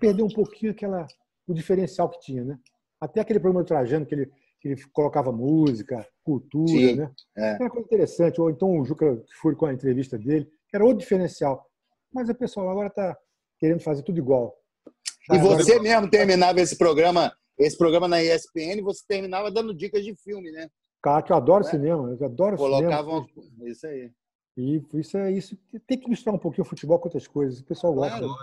Perdeu um pouquinho aquela, o diferencial que tinha, né? Até aquele programa do Trajano, que ele que ele colocava música, cultura, Sim, né? É. Era uma coisa interessante. Ou então o Juca, que foi com a entrevista dele, era outro diferencial. Mas o pessoal agora está querendo fazer tudo igual.
Tá? E você agora... mesmo terminava esse programa, esse programa na ESPN, você terminava dando dicas de filme, né?
Cara, que eu adoro é? cinema, eu adoro
Colocavam
cinema.
Uma... isso aí.
E isso é isso. Tem que misturar um pouquinho o futebol com outras coisas. O pessoal gosta. Claro.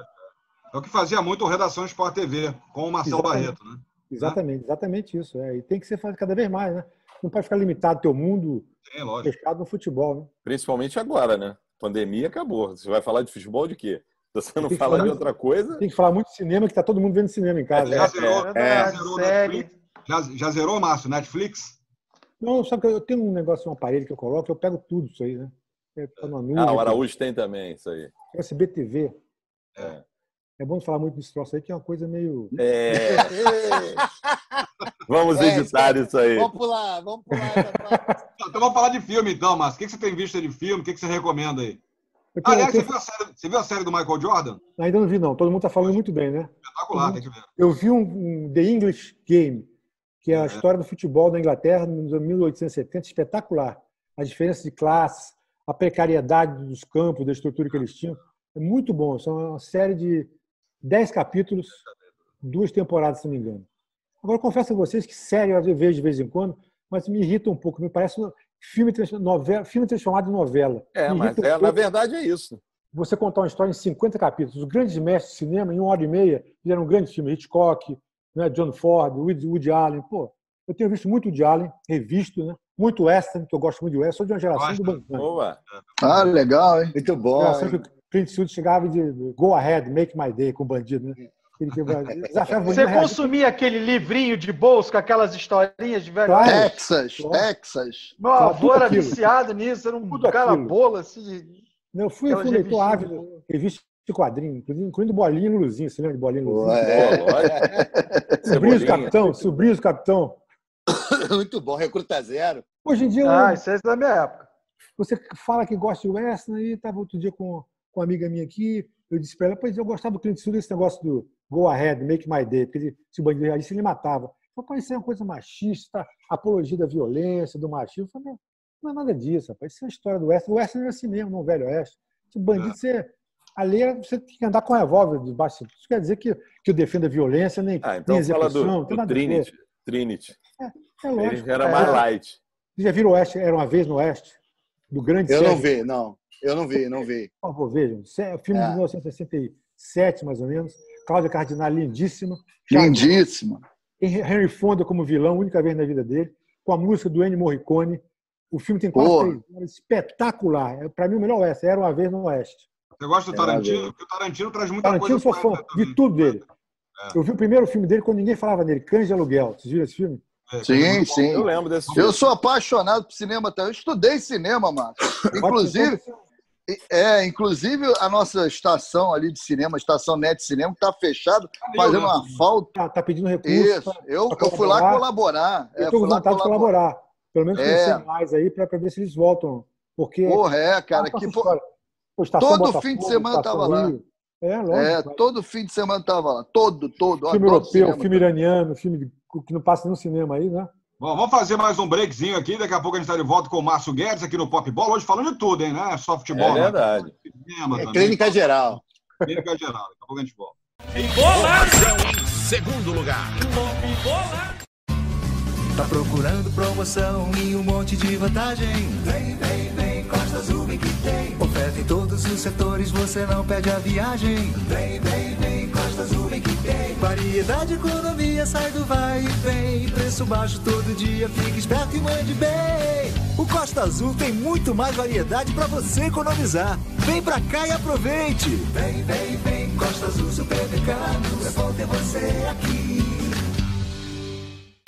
É o que fazia muito o Redação Sport TV, com o Marcelo Exatamente. Barreto, né?
Exatamente, exatamente isso. É. E tem que ser cada vez mais, né? Não pode ficar limitado teu mundo
é,
fechado no futebol, né?
Principalmente agora, né? Pandemia acabou. Você vai falar de futebol de quê? Você não fala de outra coisa?
Tem que falar muito de cinema, que tá todo mundo vendo cinema em casa.
É, já, zerou, é, já, zerou já, já zerou, Márcio, Netflix?
Não, só que eu tenho um negócio, um aparelho que eu coloco, eu pego tudo isso aí, né?
É, tá nuvem, ah, o Araújo tem também isso aí.
SBTV. É. É bom falar muito desse troço aí, que é uma coisa meio.
É. vamos é, editar isso aí.
Vamos pular, vamos pular.
então vamos falar de filme, então, Márcio. O que você tem visto de filme? O que você recomenda aí? Tenho, Aliás, você, viu série, você, viu a série, do Michael Jordan?
Ainda não vi, não. Todo mundo está falando muito bem, né?
Espetacular, tem que ver.
Eu vi um, um The English Game, que é a é. história do futebol da Inglaterra nos anos 1870, espetacular. A diferença de classe, a precariedade dos campos, da estrutura que eles tinham. É muito bom. São uma série de dez capítulos, duas temporadas, se não me engano. Agora, confesso a vocês que série eu vejo de vez em quando, mas me irrita um pouco. Me parece um filme, novela, filme transformado em novela.
É,
me
mas é, um na verdade é isso.
Você contar uma história em 50 capítulos. Os grandes mestres de cinema, em uma hora e meia, fizeram um grande filme. Hitchcock, né, John Ford, Woody Allen. Pô, eu tenho visto muito Woody Allen, revisto, né? Muito western, que eu gosto muito de western. Sou de uma geração Nossa, do Bancan.
Boa. Ah, legal, hein?
Muito bom. Geração que Clint Eastwood chegava de go ahead, make my day com o bandido, né?
Você consumia aquele livrinho de bolso com aquelas historinhas de velho?
Claro. Texas, Texas.
Meu avô era viciado nisso, era um cara bola assim.
Não, fui, fui leitor ávido, revista de quadrinho, incluindo Bolinha e Luzinho. Você lembra de Bolinha e Luzinho? É, do capitão, sobrinho do capitão.
Muito bom, recruta zero.
Hoje em dia.
Ah, isso é da minha época.
Você fala que gosta de western, e estava outro dia com, com uma amiga minha aqui, eu disse para ela, pois eu gostava do Clint Eastwood, esse negócio do go ahead, make my day, porque ele, se o bandido reagisse, ele matava. Eu falei, isso é uma coisa machista, apologia da violência, do machismo. Eu falei, não é nada disso, rapaz. Isso é a história do Oeste. O Oeste não é assim mesmo, não, velho Oeste. Se o bandido, é. você, ali é, você tem que andar com revólver debaixo. Isso quer dizer que, que eu defendo a violência, nem,
ah, então
nem
execução. Fala do, do Trinity. Trinity.
É, é lógico.
Ele era mais light.
Você já viram o Oeste? Era uma vez no Oeste? Do grande
Eu Sérgio. não vi, não. Eu não vi, não vi.
Por favor, vejam. Filme é. de 1967, mais ou menos. Cláudia Cardinal, lindíssima.
Lindíssima.
Henry Fonda como vilão, única vez na vida dele. Com a música do Ennio Morricone. O filme tem quase três horas. Espetacular. É, Para mim, o melhor Oeste. Era uma vez no Oeste.
Você gosta do Tarantino? Porque o Tarantino traz muita
Tarantino
coisa.
Tarantino sou fã de tudo dele. É. Eu vi o primeiro filme dele quando ninguém falava nele, Cães de Aluguel. Vocês viram esse filme?
É, sim, sim.
Eu lembro desse filme.
Eu sou apaixonado por cinema até. Eu estudei cinema, Márcio. Inclusive, é, inclusive a nossa estação ali de cinema, estação Net Cinema, está fechada, fazendo uma falta.
Tá, tá pedindo recurso.
Isso. Eu, eu fui lá colaborar.
Eu estou é, com vontade de colaborar. Pelo menos conhecer é. mais aí para ver se eles voltam. Porque.
Porra, é, cara. Que, pô, todo fim de semana estava lá. É, lógico. É, todo fim de semana estava lá. Todo, todo.
Filme europeu, cinema, filme iraniano, filme que não passa no cinema aí, né?
Bom, vamos fazer mais um breakzinho aqui. Daqui a pouco a gente está de volta com o Márcio Guedes aqui no Pop Bola. Hoje falando de tudo, hein, né? Só futebol. É
né? verdade.
Cinema, é clínica geral.
Clínica geral. Daqui a pouco a gente volta.
Informação em segundo lugar.
Tá procurando promoção e um monte de vantagem? Vem, vem, vem, Costa Azul que tem. Oferta em todos os setores, você não perde a viagem. Vem, vem, vem, Costa Azul que tem. Variedade, economia, sai do vai e vem. Preço baixo todo dia, fique esperto e mande bem. O Costa Azul tem muito mais variedade para você economizar. Vem pra cá e aproveite. Vem, vem, vem, Costa Azul Supermercados. É bom ter você aqui.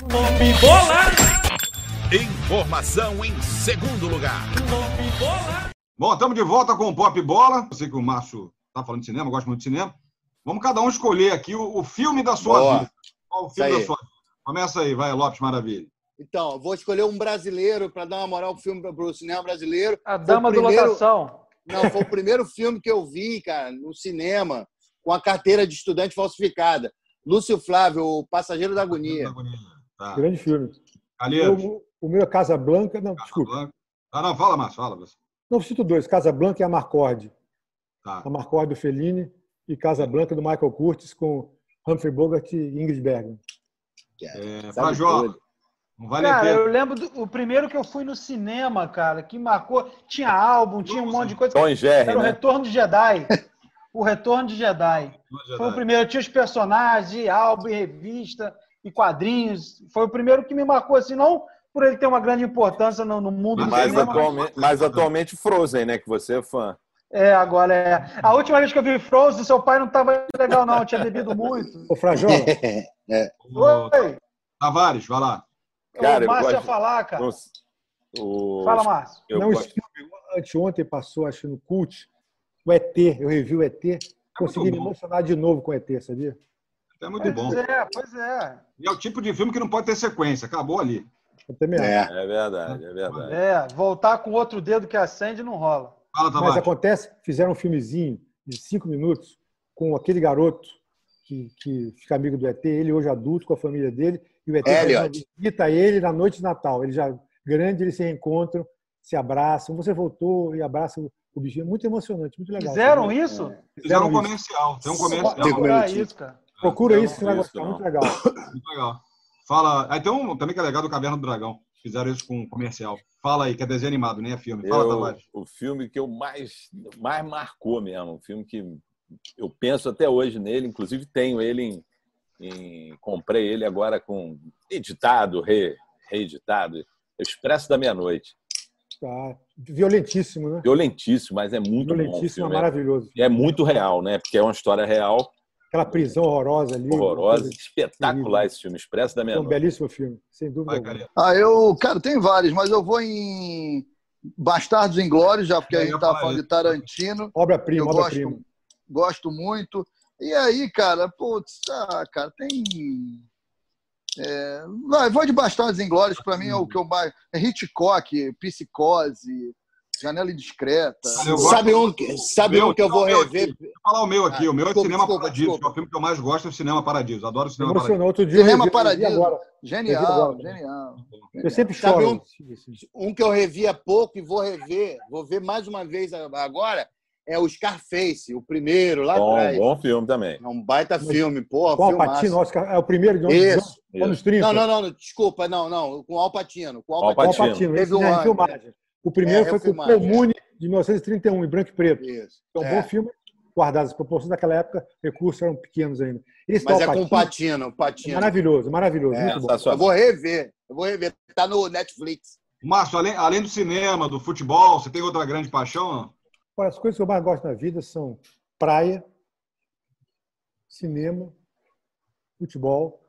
Pop Bola! Informação em segundo lugar. Pop
Bola! Bom, estamos de volta com o Pop Bola. Eu sei que o Márcio está falando de cinema, gosta muito de cinema. Vamos cada um escolher aqui o, o filme da sua Boa. vida. Qual o filme da sua vida? Começa aí, vai, Lopes Maravilha.
Então, vou escolher um brasileiro para dar uma moral pro filme para o cinema brasileiro.
A Dama primeiro... do Lotação.
Não, foi o primeiro filme que eu vi, cara, no cinema, com a carteira de estudante falsificada. Lúcio Flávio, o Passageiro da Agonia.
Tá. Grande filme.
O,
o meu é Casa Blanca. Não, Casa desculpa.
Blanca. Ah, não, fala mais, fala. Você.
Não, cito dois: Casa Blanca e a Marcorde. Tá. A Marcorde do Fellini e Casa Blanca do Michael Curtis com Humphrey Bogart e Ingrid Bergman.
É, pra Jó,
não vale cara, eu lembro do o primeiro que eu fui no cinema, cara, que marcou. Tinha álbum, tinha um monte de coisa.
Tom Jerry,
Era
o
né? Retorno de Jedi. o Retorno de Jedi. Foi o primeiro. Tinha os personagens, álbum, revista e quadrinhos. Foi o primeiro que me marcou assim, não por ele ter uma grande importância no, no mundo
mas, do cinema. Atualmente, mas atualmente Frozen, né? Que você é fã.
É, agora é. A última vez que eu vi Frozen, seu pai não estava legal, não. Tinha bebido muito.
Ô, Frajola.
é. Oi. Tavares, vai lá.
Cara, o Márcio ia falar, cara. O... Fala, Márcio.
Eu não, gosto... anteontem passou, acho, no Cult, o ET. Eu revi o ET. É Consegui me emocionar de novo com o ET, sabia?
É muito
pois
bom.
Pois é, pois é.
E é o tipo de filme que não pode ter sequência. Acabou ali.
É. é verdade, é verdade.
É, voltar com outro dedo que acende não rola.
Fala, Mas acontece, fizeram um filmezinho de cinco minutos com aquele garoto que, que fica amigo do ET, ele hoje adulto com a família dele, e o ET visita ele na noite de Natal. Ele já grande, eles se reencontram, se abraçam. Você voltou e abraça o bichinho. Muito emocionante, muito legal.
Fizeram isso?
É. Fizeram um comercial. Tem um comercial.
Procura isso, cara.
Procura isso, você vai gostar. Muito legal.
Muito legal. Fala. Aí tem um também que é legal do Caverna do Dragão. Fizeram isso com um comercial. Fala aí, que é desenho animado, nem é filme. Fala,
eu, Tavares. O filme que eu mais, mais marcou mesmo. Um filme que eu penso até hoje nele. Inclusive tenho ele em. em comprei ele agora com editado, re, reeditado. Expresso da Meia-Noite.
Tá. Violentíssimo, né?
Violentíssimo, mas é muito
Violentíssimo, bom. é
maravilhoso. É muito real, né? Porque é uma história real
Aquela prisão horrorosa ali.
Horrorosa, espetacular esse filme, Expresso da Meia-Noite.
É um belíssimo filme, sem dúvida. Vai,
ah, eu, cara, tem vários, mas eu vou em Bastardos Inglórios, já porque é, a gente estava falando de Tarantino.
Obra-prima, obra-prima.
gosto muito. E aí, cara, putz, ah, cara, tem. É, vai, vou de Bastardos Inglórios, para mim é o que eu mais. É Hitchcock, Psicose, Janela Indiscreta.
Sabe um, sabe um que eu vou rever?
Vou falar o meu aqui. Ah, o meu é desculpa, Cinema desculpa, Paradiso, desculpa. que é o filme que eu mais gosto é o Cinema Paradiso. Adoro o Cinema Paradiso.
Outro dia,
Cinema Paradiso. Agora. Genial, agora. genial.
Eu sempre choro.
Um, um que eu revi há pouco e vou rever, vou ver mais uma vez agora, é o Scarface, o primeiro, lá
bom,
atrás.
Bom filme também.
É um baita filme, porra.
Com Alpatino, Oscar, é o primeiro de onde,
Isso.
anos 30.
Não, não, não, desculpa, não, não, com Alpatino. Com
Alpatino. Alpatino.
Teve um ano. O primeiro é, foi com o Comune, de 1931, em branco e preto. Isso. É um é. bom filme, guardado as proporções daquela época, recursos eram pequenos ainda.
Esse Mas é com o Patino, Patino.
Maravilhoso, maravilhoso. É, muito bom.
Eu vou rever, eu vou rever. Tá no Netflix.
Márcio, além, além do cinema, do futebol, você tem outra grande paixão?
Olha, as coisas que eu mais gosto na vida são praia, cinema, futebol,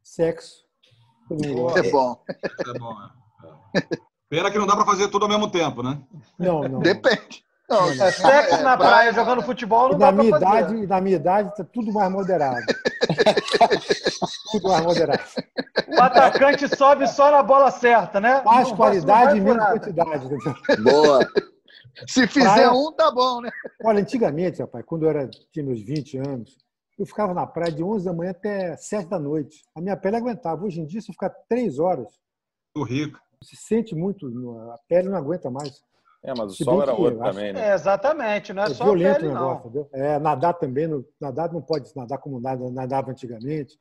sexo.
É bom.
É bom, é. Pena que não dá para fazer tudo ao mesmo tempo, né?
Não, não.
Depende. Não,
é sexo na praia jogando futebol não
na
dá
minha
pra
idade, fazer. Na minha idade, está tudo mais moderado. tudo mais moderado.
O atacante sobe só na bola certa, né?
Mais não qualidade e menos quantidade.
Boa.
Se fizer praia... um, tá bom, né?
Olha, antigamente, rapaz, quando eu era, tinha meus 20 anos, eu ficava na praia de 11 da manhã até 7 da noite. A minha pele aguentava. Hoje em dia, se eu ficar 3 horas.
Tô rico.
Se sente muito, a pele não aguenta mais.
É, mas o se sol era outro também, né?
É, exatamente, não é, é só violento pele, o negócio,
entendeu? É, nadar também, no, nadar não pode nadar como nadava antigamente.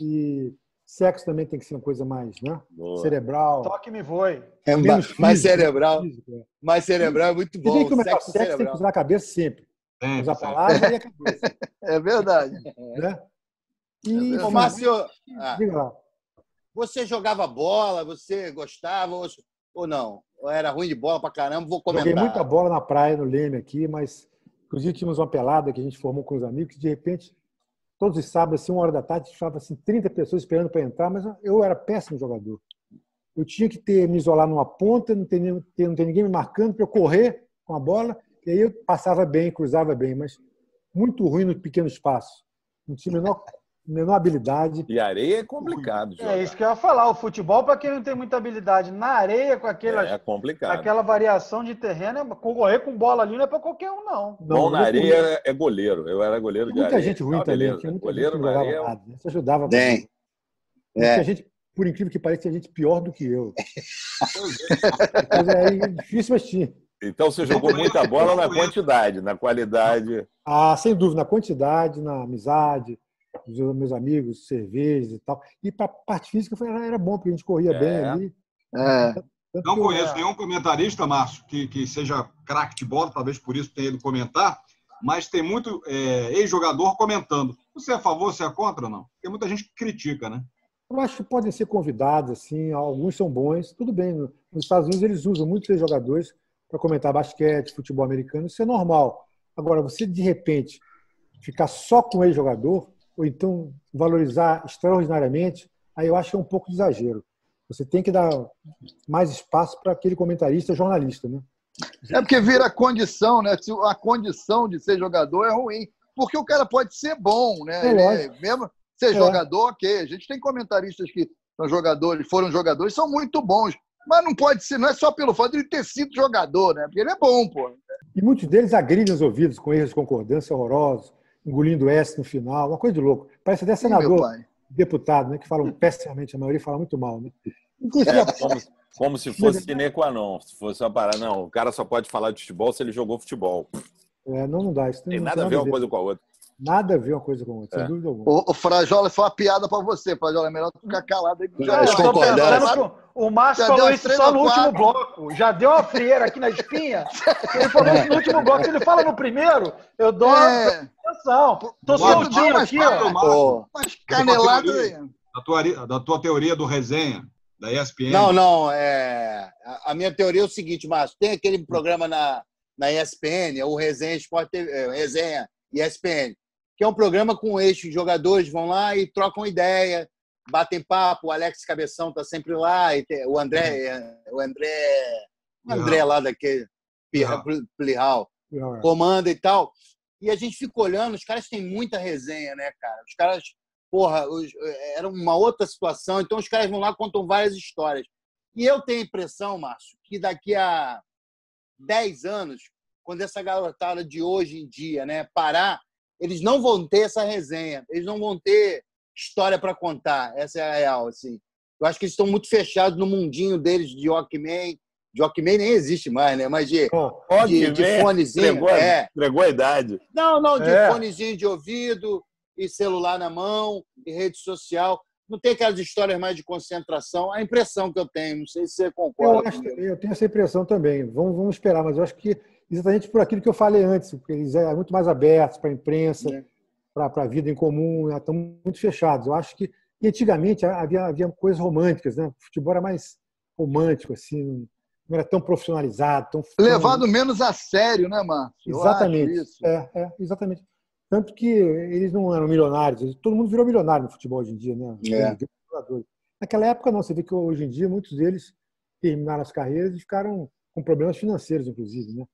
E Sexo também tem que ser uma coisa mais né? cerebral.
Toque me voe.
É mais, mais cerebral. Físico, é. Mais cerebral é muito bom.
Tem que sexo, sexo cerebral. tem que usar a cabeça sempre. É, usar a palavra e a cabeça.
É verdade.
Né?
E, é Márcio, ah, você jogava bola, você gostava ou, ou não? Ou era ruim de bola pra caramba? Vou comentar.
Joguei muita bola na praia, no Leme aqui, mas inclusive tínhamos uma pelada que a gente formou com os amigos que de repente todos os sábados, assim, uma hora da tarde, estava assim, 30 pessoas esperando para entrar, mas eu era péssimo jogador. Eu tinha que ter me isolar numa ponta, não ter, não ter ninguém me marcando para eu correr com a bola, e aí eu passava bem, cruzava bem, mas muito ruim no pequeno espaço. Não tinha menor menor habilidade.
E areia é complicado.
É jogar. isso que eu ia falar. O futebol, para quem não tem muita habilidade na areia, com aquela,
é complicado.
aquela variação de terreno, é, correr com bola ali não é para qualquer um, não.
Bom, na areia é goleiro. Eu era goleiro de
muita
areia.
Muita gente ruim também. Tinha muita goleiro que areia... nada. Isso ajudava.
Tem.
É. gente, por incrível que pareça, tinha gente pior do que eu. é difícil, mas tinha.
Então você jogou muita bola na quantidade, na qualidade.
Ah, sem dúvida, na quantidade, na amizade dos meus amigos, cervejas e tal. E para a parte física foi, era bom, porque a gente corria é. bem ali.
É.
Não conheço nenhum comentarista, Márcio, que, que seja craque de bola, talvez por isso tenha ido comentar, mas tem muito é, ex-jogador comentando. Você é a favor, você é contra ou não? Tem muita gente que critica, né?
Eu acho que podem ser convidados, assim, alguns são bons, tudo bem. Nos Estados Unidos eles usam muitos jogadores para comentar basquete, futebol americano, isso é normal. Agora, você de repente ficar só com ex-jogador, ou então valorizar extraordinariamente, aí eu acho que é um pouco de exagero. Você tem que dar mais espaço para aquele comentarista jornalista, né?
É porque vira condição, né? A condição de ser jogador é ruim. Porque o cara pode ser bom, né? É, mesmo ser é. jogador, ok. A gente tem comentaristas que são jogadores, foram jogadores, são muito bons. Mas não pode ser, não é só pelo fato de ele ter sido jogador, né? Porque ele é bom, pô.
E muitos deles agridem os ouvidos com erros de concordância horrorosos engolindo S no final, uma coisa de louco. Parece até senador, deputado, né, que falam pessimamente, a maioria fala muito mal. Né?
Inclusive, é, como, como, se fosse sine qua non, se fosse uma parada. Não, o cara só pode falar de futebol se ele jogou futebol.
É, não, não dá. Isso
tem, nada a ver uma coisa com a outra.
Nada a ver uma coisa com a outra, é. sem dúvida alguma.
O, o Frajola foi uma piada para você, Frajola. É melhor tu ficar calado aí.
Já, eu tô pensando o Márcio falou isso só no último bloco. Já deu uma frieira aqui na espinha. Ele falou isso no último bloco. Se ele fala no primeiro, eu dou é. Atenção. Tô soltinho aqui, ó.
Mas canelada aí.
Da tua, da tua teoria do resenha, da ESPN.
Não, não. É... A minha teoria é o seguinte, Márcio. Tem aquele programa na, na ESPN, o Resenha Esporte TV, é, Resenha ESPN que é um programa com eixos jogadores vão lá e trocam ideia, batem papo. O Alex Cabeção tá sempre lá e tem, o André, o André, o André lá daquele Plihal, comanda e tal. E a gente fica olhando, os caras têm muita resenha, né, cara? Os caras, porra, os, era uma outra situação, então os caras vão lá contam várias histórias. E eu tenho a impressão, Márcio, que daqui a 10 anos, quando essa garotada de hoje em dia né, parar, eles não vão ter essa resenha, eles não vão ter história para contar. Essa é a real. Assim. Eu acho que eles estão muito fechados no mundinho deles de Walkman. De Walkman nem existe mais, né? Mas de,
de, de fonezinho. Entregou, é. entregou a idade.
Não, não, de é. fonezinho de ouvido e celular na mão e rede social. Não tem aquelas histórias mais de concentração. A impressão que eu tenho, não sei se você concorda.
Eu, acho, eu tenho essa impressão também. Vamos, vamos esperar, mas eu acho que exatamente por aquilo que eu falei antes, porque eles são muito mais abertos para a imprensa, é. para a vida em comum, estão muito fechados. Eu acho que antigamente havia, havia coisas românticas, né? O futebol era mais romântico, assim, não era tão profissionalizado. Tão,
Levado menos a sério, né, Márcio?
Exatamente. É, é, exatamente. Tanto que eles não eram milionários, todo mundo virou milionário no futebol hoje em dia, né? É. Naquela época, não. Você vê que hoje em dia muitos deles terminaram as carreiras e ficaram com problemas financeiros, inclusive, né?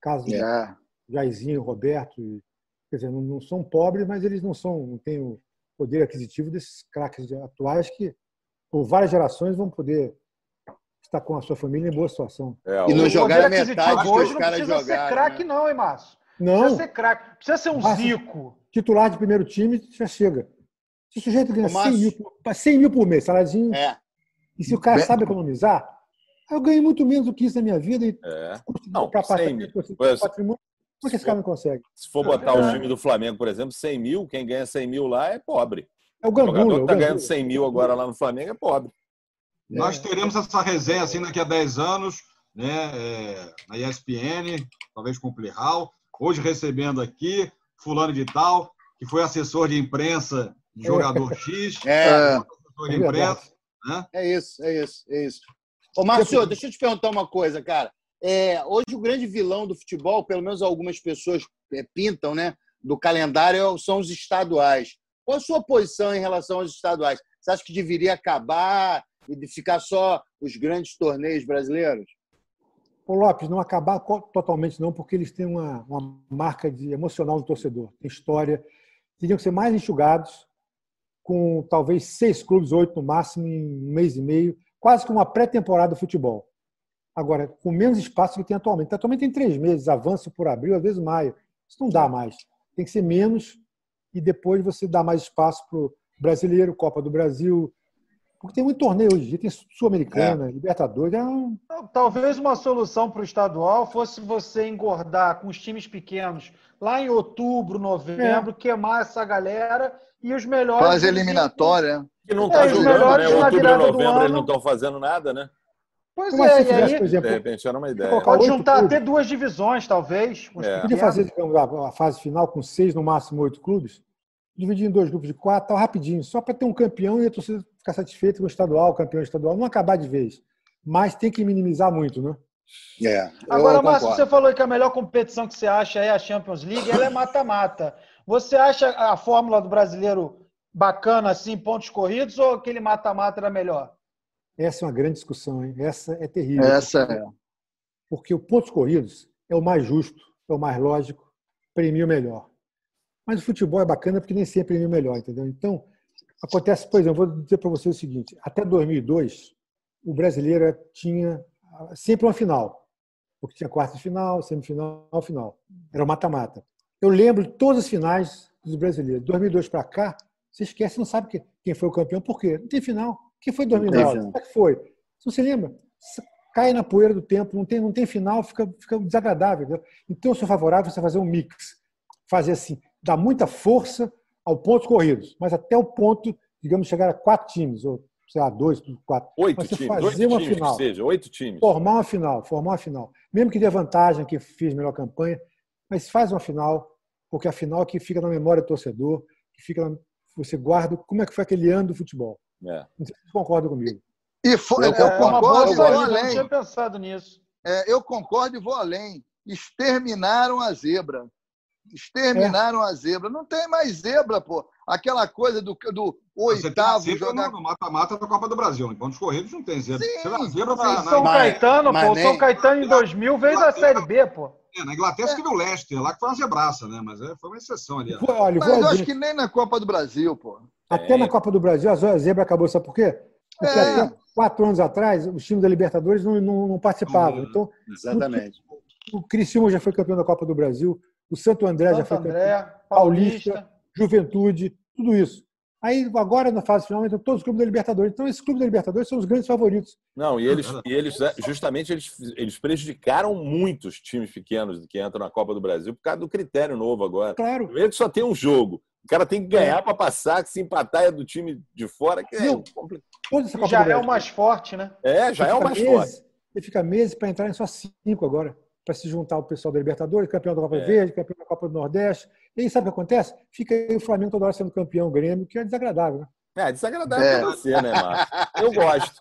Caso é. Jairzinho, Roberto, quer dizer, não, não, são pobres, mas eles não são, não têm o poder aquisitivo desses craques atuais que, por várias gerações, vão poder estar com a sua família em boa situação.
É, e não jogar metade que os caras jogaram. Não precisa ser
craque, né? não, hein, Márcio? Não. Precisa ser craque. Precisa ser um Márcio, Zico.
Titular de primeiro time já chega. Se o sujeito ganha 100 mil, 100 mil por mês, saladinho. É. E se o cara sabe economizar, eu ganhei muito menos do que isso na minha vida e
é. não, para patrimônio.
Por que esse cara não consegue?
Se for botar é. o time do Flamengo, por exemplo, 100 mil, quem ganha 100 mil lá é pobre.
É o Gandula. O jogador que
está ganhando 100 mil agora lá no Flamengo é pobre.
É. Nós teremos essa resenha assim daqui a 10 anos, né, é, na ESPN, talvez com o Plihal. Hoje recebendo aqui fulano de tal, que foi assessor de imprensa do jogador X.
É. Assessor de imprensa. Né? É isso, é isso, é isso. Ô, Márcio, deixa eu te perguntar uma coisa, cara. É, hoje o grande vilão do futebol, pelo menos algumas pessoas é, pintam, né, do calendário são os estaduais. Qual a sua posição em relação aos estaduais? Você acha que deveria acabar e de ficar só os grandes torneios brasileiros?
Ô Lopes, não acabar totalmente não, porque eles têm uma, uma marca de emocional do torcedor, tem história. Teriam que ser mais enxugados, com talvez seis clubes, oito no máximo, em um mês e meio, quase que uma pré-temporada do futebol. Agora, com menos espaço que tem atualmente. Atualmente tem três meses, avanço por abril, às vezes maio. Isso não dá mais. Tem que ser menos e depois você dá mais espaço para o brasileiro, Copa do Brasil. Porque tem muito torneio hoje em dia, tem Sul-Americana, é. Libertadores. É um...
Talvez uma solução para o estadual fosse você engordar com os times pequenos lá em outubro, novembro, é. queimar essa galera e os melhores.
Faz eliminatória.
Que não está é, jogando, né? Outubro e novembro eles não estão fazendo nada, né?
Pois Como é, e aí,
por exemplo, de repente era uma ideia.
Pode juntar até duas divisões, talvez.
É. Podia fazer digamos, a fase final com seis, no máximo oito clubes, dividir em dois grupos de quatro, tal, rapidinho, só para ter um campeão e a torcida ficar satisfeita com o estadual, campeão estadual, não acabar de vez. Mas tem que minimizar muito, né?
É, Agora, Márcio, você falou que a melhor competição que você acha é a Champions League, ela é mata-mata. Você acha a fórmula do brasileiro bacana, assim, pontos corridos, ou aquele mata-mata era melhor?
Essa é uma grande discussão, hein? Essa é terrível.
Essa é.
Porque o pontos corridos é o mais justo, é o mais lógico, premia o melhor. Mas o futebol é bacana porque nem sempre premia o melhor, entendeu? Então, acontece, por exemplo, vou dizer para você o seguinte: até 2002, o brasileiro tinha sempre uma final. Porque tinha quarta final, semifinal, final. Era o mata-mata. Eu lembro de todas as finais dos brasileiros. 2002 para cá, você esquece, não sabe quem foi o campeão, por quê? Não tem final. Quem foi 2009? Como é que foi? Se você lembra, cai na poeira do tempo, não tem, não tem final, fica, fica desagradável. Entendeu? Então, eu sou favorável a você fazer um mix. Fazer assim, dar muita força ao pontos corridos, mas até o ponto, digamos, chegar a quatro times, ou sei lá, dois, quatro.
Oito mas times, fazer oito uma times final, seja, oito times.
Formar uma final, formar uma final. Mesmo que dê vantagem, que fez melhor campanha, mas faz uma final, porque a final é que fica na memória do torcedor, que fica na, você guarda como é que foi aquele ano do futebol. É. Não sei se vocês concordam comigo.
E foi, eu, eu é, concordo e vou além. Eu
tinha pensado nisso.
É, eu concordo e vou além. Exterminaram a zebra. Exterminaram é. a zebra. Não tem mais zebra, pô. Aquela coisa do, do oitavo
jogar. No mata-mata da Copa do Brasil. Em pontos corridos não tem zebra. Sim.
Você zebra na, São na... Caetano, mas, pô. Mas São Caetano em 2000 veio da Série B, pô.
É, na Inglaterra é. teve o Leicester, lá que foi uma zebraça, né? Mas é, foi uma exceção ali.
Foi, olha, Mas eu acho que nem na Copa do Brasil, pô.
Até é. na Copa do Brasil a zebra acabou, sabe por quê? Porque é. até quatro anos atrás, os times da Libertadores não, não, não participavam. Então,
Exatamente.
O, o Criciúma já foi campeão da Copa do Brasil, o Santo André Santo já foi André, campeão, Paulista, Paulista, Juventude, tudo isso. Aí, agora, na fase final, entram todos os clubes da Libertadores. Então, esses clubes da Libertadores são os grandes favoritos.
Não, e eles, e eles justamente, eles, eles prejudicaram muito os times pequenos que entram na Copa do Brasil por causa do critério novo agora.
Claro.
Ele só tem um jogo. O cara tem que ganhar é. para passar, que se empatar é do time de fora, que é
complicado. Já é o mais forte, né?
É, já é o mais meses, forte.
Ele fica meses para entrar em só cinco agora para se juntar o pessoal da Libertadores, campeão da Copa é. Verde, campeão da Copa do Nordeste. E aí, sabe o que acontece? Fica aí o Flamengo toda hora sendo campeão, o Grêmio, que é desagradável, né?
É, desagradável é. pra você, né, Márcio? Eu gosto.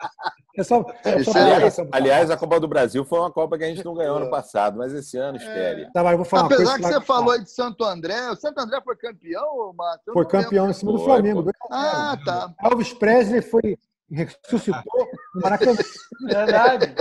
É só, é só aliás, aliás, a Copa do Brasil foi uma Copa que a gente não ganhou ano passado, mas esse ano espere. É.
Tá, mas vou falar Apesar que você falou aí de Santo André, o Santo André foi campeão, Márcio?
Foi campeão em cima do Flamengo.
Ah, tá.
Elvis Presley foi ressuscitou no Maracanã.
Verdade.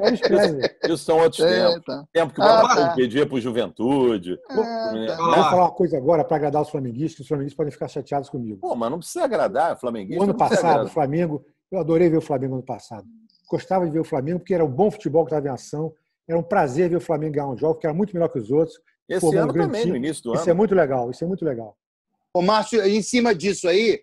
Isso são outros é, tempos. Tá. Tempo que o ah, tá. pedia para Juventude. É,
tá. Vou falar uma coisa agora para agradar os flamenguistas, os flamenguistas podem ficar chateados comigo.
Pô, mas não precisa agradar, flamenguista.
O ano passado, o Flamengo, eu adorei ver o Flamengo ano passado. Gostava de ver o Flamengo porque era um bom futebol que estava em ação. Era um prazer ver o Flamengo ganhar um jogo, que era muito melhor que os outros.
Esse ano um também, time. no início do
isso
ano.
Isso é muito legal, isso é muito legal.
Ô, Márcio, em cima disso aí,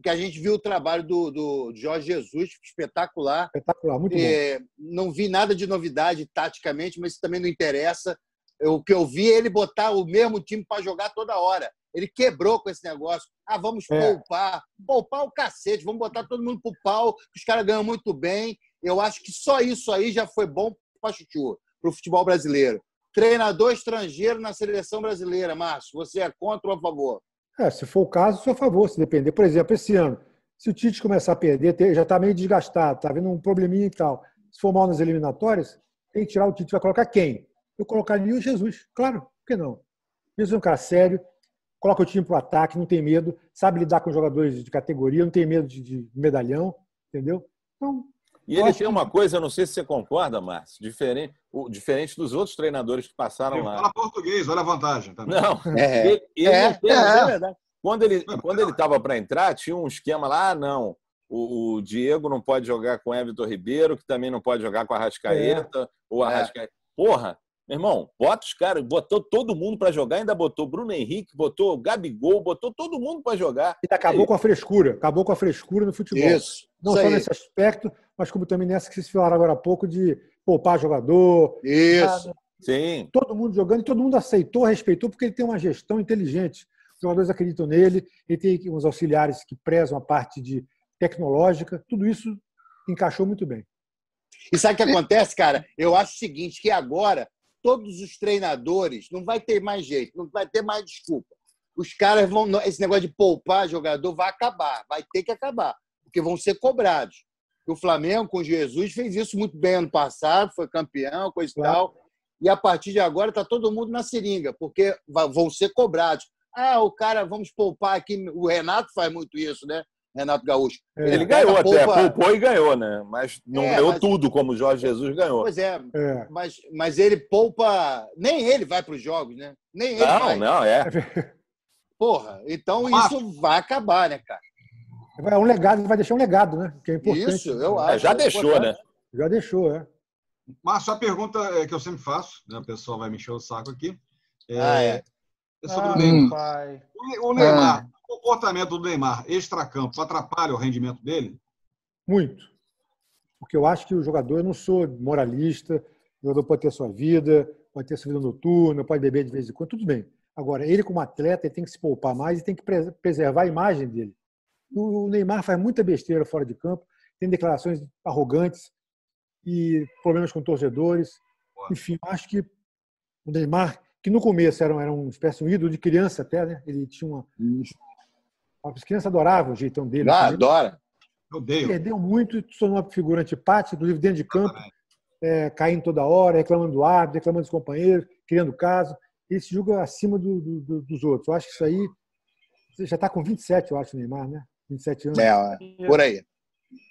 que a gente viu o trabalho do, do Jorge Jesus, espetacular.
Espetacular, muito é, bom.
Não vi nada de novidade taticamente, mas isso também não interessa. O que eu vi é ele botar o mesmo time para jogar toda hora. Ele quebrou com esse negócio. Ah, vamos é. poupar. Poupar o cacete, vamos botar todo mundo pro pau, os caras ganham muito bem. Eu acho que só isso aí já foi bom para o para o futebol brasileiro. Treinador estrangeiro na seleção brasileira, Márcio, você é contra ou a favor?
É, se for o caso, sou a favor, se depender. Por exemplo, esse ano, se o Tite começar a perder, já está meio desgastado, está vendo um probleminha e tal. Se for mal nas eliminatórias, tem que tirar o Tite. Vai colocar quem? Eu colocaria o Jesus. Claro, por que não? Jesus é um cara sério, coloca o time para o ataque, não tem medo, sabe lidar com jogadores de categoria, não tem medo de, de medalhão, entendeu? Então,
e ele tem uma coisa, eu não sei se você concorda, Márcio, diferente, diferente dos outros treinadores que passaram ele lá.
Fala português, olha a vantagem.
Também. Não, é, ele, ele é, não tem, é. é verdade. Quando ele quando ele estava para entrar, tinha um esquema lá, ah, não. O, o, Diego não pode jogar com o Everton Ribeiro, que também não pode jogar com a Rascaeta, é. ou a é. Rascaeta. Porra, meu irmão, bota os caras, botou todo mundo para jogar, ainda botou Bruno Henrique, botou Gabigol, botou todo mundo para jogar.
E acabou com a frescura, acabou com a frescura no futebol. Isso. Não Isso só aí. nesse aspecto, mas como também nessa que vocês falaram agora há pouco de poupar jogador.
Isso.
Sim.
Todo mundo jogando e todo mundo aceitou, respeitou, porque ele tem uma gestão inteligente. Os jogadores acreditam nele, ele tem uns auxiliares que prezam a parte de tecnológica, tudo isso encaixou muito bem.
E sabe o que acontece, cara? Eu acho o seguinte, que agora todos os treinadores, não vai ter mais jeito, não vai ter mais desculpa. Os caras vão. Esse negócio de poupar jogador vai acabar, vai ter que acabar, porque vão ser cobrados. O Flamengo, com Jesus, fez isso muito bem ano passado, foi campeão, coisa e tal. E a partir de agora está todo mundo na seringa, porque vão ser cobrados. Ah, o cara, vamos poupar aqui. O Renato faz muito isso, né? Renato Gaúcho.
É. Ele, ele ganhou até, poupou e ganhou, né? Mas não é, ganhou mas... tudo como o Jorge Jesus ganhou.
Pois é, é, Mas, mas ele poupa. Nem ele vai para os jogos, né? Nem ele.
Não,
vai.
não, é.
Porra, então isso vai acabar, né, cara?
É um legado, vai deixar um legado, né? Que é importante.
Isso, eu é, acho.
já deixou, né?
Já deixou, é.
Márcio, a pergunta é que eu sempre faço, né? o pessoal vai me encher o saco aqui.
É, ah, é.
é sobre ah, o Neymar. O Neymar, ah. Comportamento do Neymar extracampo atrapalha o rendimento dele?
Muito. Porque eu acho que o jogador, eu não sou moralista, o jogador pode ter sua vida, pode ter sua vida noturna, pode beber de vez em quando, tudo bem. Agora, ele como atleta, ele tem que se poupar mais e tem que preservar a imagem dele. O Neymar faz muita besteira fora de campo, tem declarações arrogantes e problemas com torcedores. Enfim, acho que o Neymar, que no começo era, era uma espécie de um ídolo de criança até, né? Ele tinha uma. As crianças adoravam o jeitão dele.
Ah, adora.
Odeio. Perdeu muito, tornou uma figura antipática, inclusive dentro de campo, é, caindo toda hora, reclamando do árbitro, reclamando dos companheiros, criando caso. Ele se julga acima do, do, dos outros. Eu acho que isso aí. Você já está com 27, eu acho, Neymar, né? 27 anos.
É, por aí.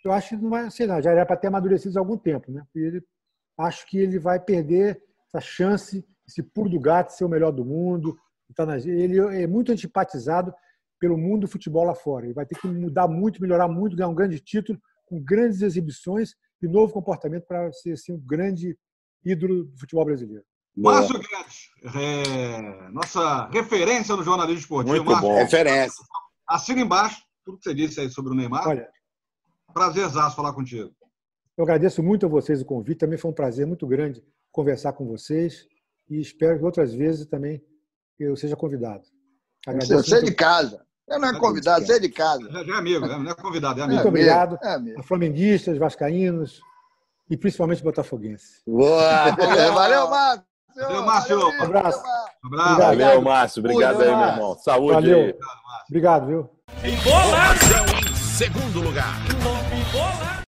Eu acho que não vai ser, não. Já era para ter amadurecido há algum tempo, né? E ele, acho que ele vai perder essa chance esse puro do gato ser o melhor do mundo. Tá ele é muito antipatizado pelo mundo do futebol lá fora. Ele vai ter que mudar muito, melhorar muito, ganhar um grande título, com grandes exibições e novo comportamento para ser assim, um grande ídolo do futebol brasileiro.
Márcio Guedes, é, nossa referência no jornalismo esportivo.
Muito Márcio, bom.
Referência.
Assina embaixo tudo que você disse aí sobre o Neymar. Olha, Prazerzaço falar contigo.
Eu agradeço muito a vocês o convite. Também foi um prazer muito grande conversar com vocês e espero que outras vezes também eu seja convidado.
Agradeço você é de casa. Não é convidado, você é de casa.
Já, é amigo, né? não é convidado, é
amigo. Muito obrigado é amigo. a flamenguistas, vascaínos e principalmente botafoguenses.
Boa! Valeu, Márcio!
Valeu, Márcio!
Um abraço.
Um abraço. Valeu, Márcio. Obrigado aí, meu irmão. Saúde
Valeu. Obrigado, viu?
Embolada em segundo lugar.